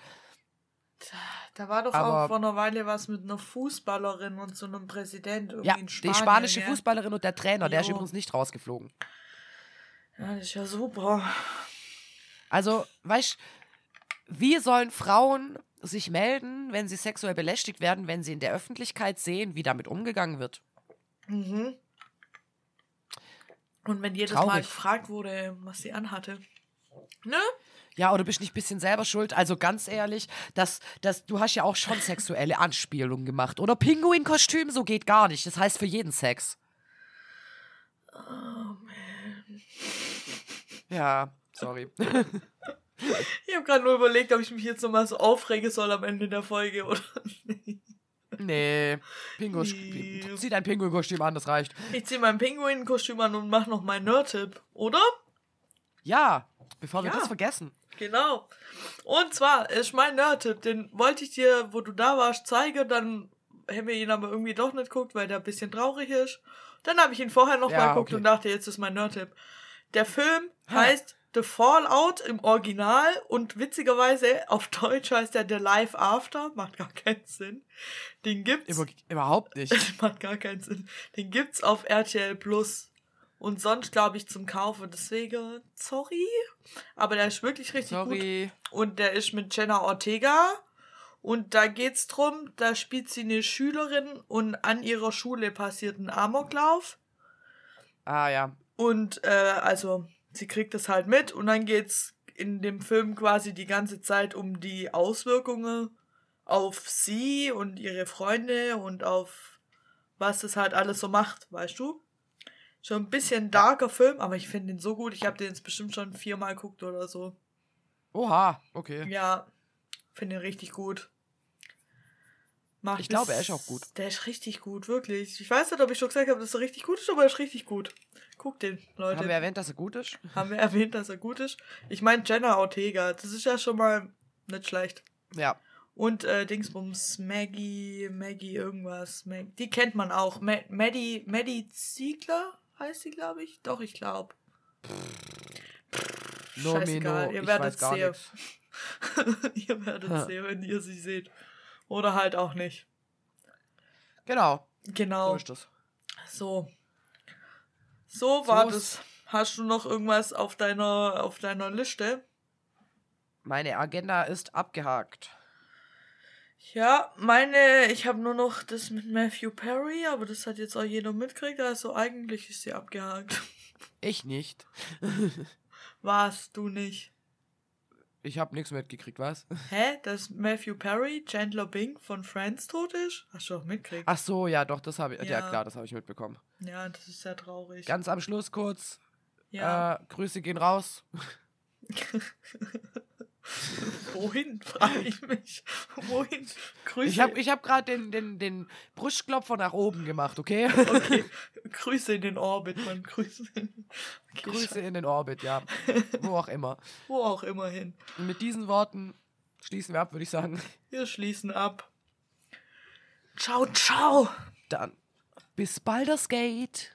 Da war doch Aber- auch vor einer Weile was mit einer Fußballerin und so einem Präsident. irgendwie Ja, in die Spanien, spanische gell? Fußballerin und der Trainer, der ist Jo. übrigens nicht rausgeflogen. Ja, das ist ja super. Also, weißt wie sollen Frauen sich melden, wenn sie sexuell belästigt werden, wenn sie in der Öffentlichkeit sehen, wie damit umgegangen wird? Mhm. Und wenn jedes Traurig. Mal gefragt wurde, was sie anhatte. Ne? Ja, oder bist nicht ein bisschen selber schuld? Also ganz ehrlich, das, das, du hast ja auch schon sexuelle <laughs> Anspielungen gemacht. Oder Pinguin-Kostüm, so geht gar nicht. Das heißt für jeden Sex. Oh, man. Ja, sorry. <laughs> Ich habe gerade nur überlegt, ob ich mich jetzt nochmal so aufregen soll am Ende der Folge oder nicht. nee, Pingu Nee. zieh dein Pinguin-Kostüm an, das reicht. Ich ziehe mein Pinguin-Kostüm an und mach noch meinen Nerd-Tipp, oder? Ja, bevor wir Ja. das vergessen. Genau. Und zwar ist mein Nerd-Tipp, den wollte ich dir, wo du da warst, zeigen, dann haben wir ihn aber irgendwie doch nicht geguckt, weil der ein bisschen traurig ist. Dann habe ich ihn vorher noch Ja, mal geguckt okay. und dachte, jetzt ist mein Nerd-Tipp. Der Film Ha. heißt The Fallout im Original und witzigerweise auf Deutsch heißt er The Life After. Macht gar keinen Sinn. Den gibt's. Über, überhaupt nicht. <laughs> Macht gar keinen Sinn. Den gibt's auf RTL Plus. Und sonst, glaube ich, zum Kaufen. Deswegen, sorry. Aber der ist wirklich richtig gut. Sorry. Und der ist mit Jenna Ortega. Und da geht's drum, da spielt sie eine Schülerin und an ihrer Schule passiert ein Amoklauf. Ah ja. Und äh, also, sie kriegt das halt mit und dann geht's in dem Film quasi die ganze Zeit um die Auswirkungen auf sie und ihre Freunde und auf was das halt alles so macht, weißt du? Schon ein bisschen darker Film, aber ich finde den so gut. Ich habe den jetzt bestimmt schon viermal geguckt oder so. Oha, okay. Ja, finde ihn richtig gut. Macht Ich glaube, er ist auch gut. Der ist richtig gut, wirklich. Ich weiß nicht, ob ich schon gesagt habe, dass er richtig gut ist, aber er ist richtig gut. Guckt den, Leute. Haben wir erwähnt, dass er gut ist? Haben wir erwähnt, dass er gut ist? Ich meine Jenna Ortega, das ist ja schon mal nicht schlecht. Ja. Und äh, Dingsbums, Maggie, Maggie irgendwas. Mag die kennt man auch. Ma Maddie, Maddie Ziegler heißt sie, glaube ich. Doch, ich glaube. No, Scheißegal, no. <laughs> ihr werdet sehen. ihr werdet sehen, wenn ihr sie seht. Oder halt auch nicht. Genau, so Genau. ist das. So. So war So das. Hast du noch irgendwas auf deiner, auf deiner Liste? Meine Agenda ist abgehakt. Ja, meine, ich habe nur noch das mit Matthew Perry, aber das hat jetzt auch jeder mitgekriegt, also eigentlich ist sie abgehakt. Ich nicht. <laughs> Warst du nicht? Ich habe nichts mitgekriegt, was? Hä? Dass Matthew Perry, Chandler Bing von Friends tot ist? Hast du auch mitgekriegt? Ach so, ja, doch, das habe ich. Ja, Ja. klar, das habe ich mitbekommen. Ja, das ist sehr traurig. Ganz am Schluss kurz. ja. Äh, Grüße gehen raus. <laughs> Wohin, frage ich mich. Wohin? Grüße. Ich habe ich hab gerade den, den, den Brustklopfer nach oben gemacht, okay? Okay, Grüße in den Orbit, man. Grüße. Okay, Grüße in den Orbit, ja. Wo auch immer. Wo auch immer hin. Und mit diesen Worten schließen wir ab, würde ich sagen. Wir schließen ab. Ciao, ciao. Dann bis Baldur's Gate.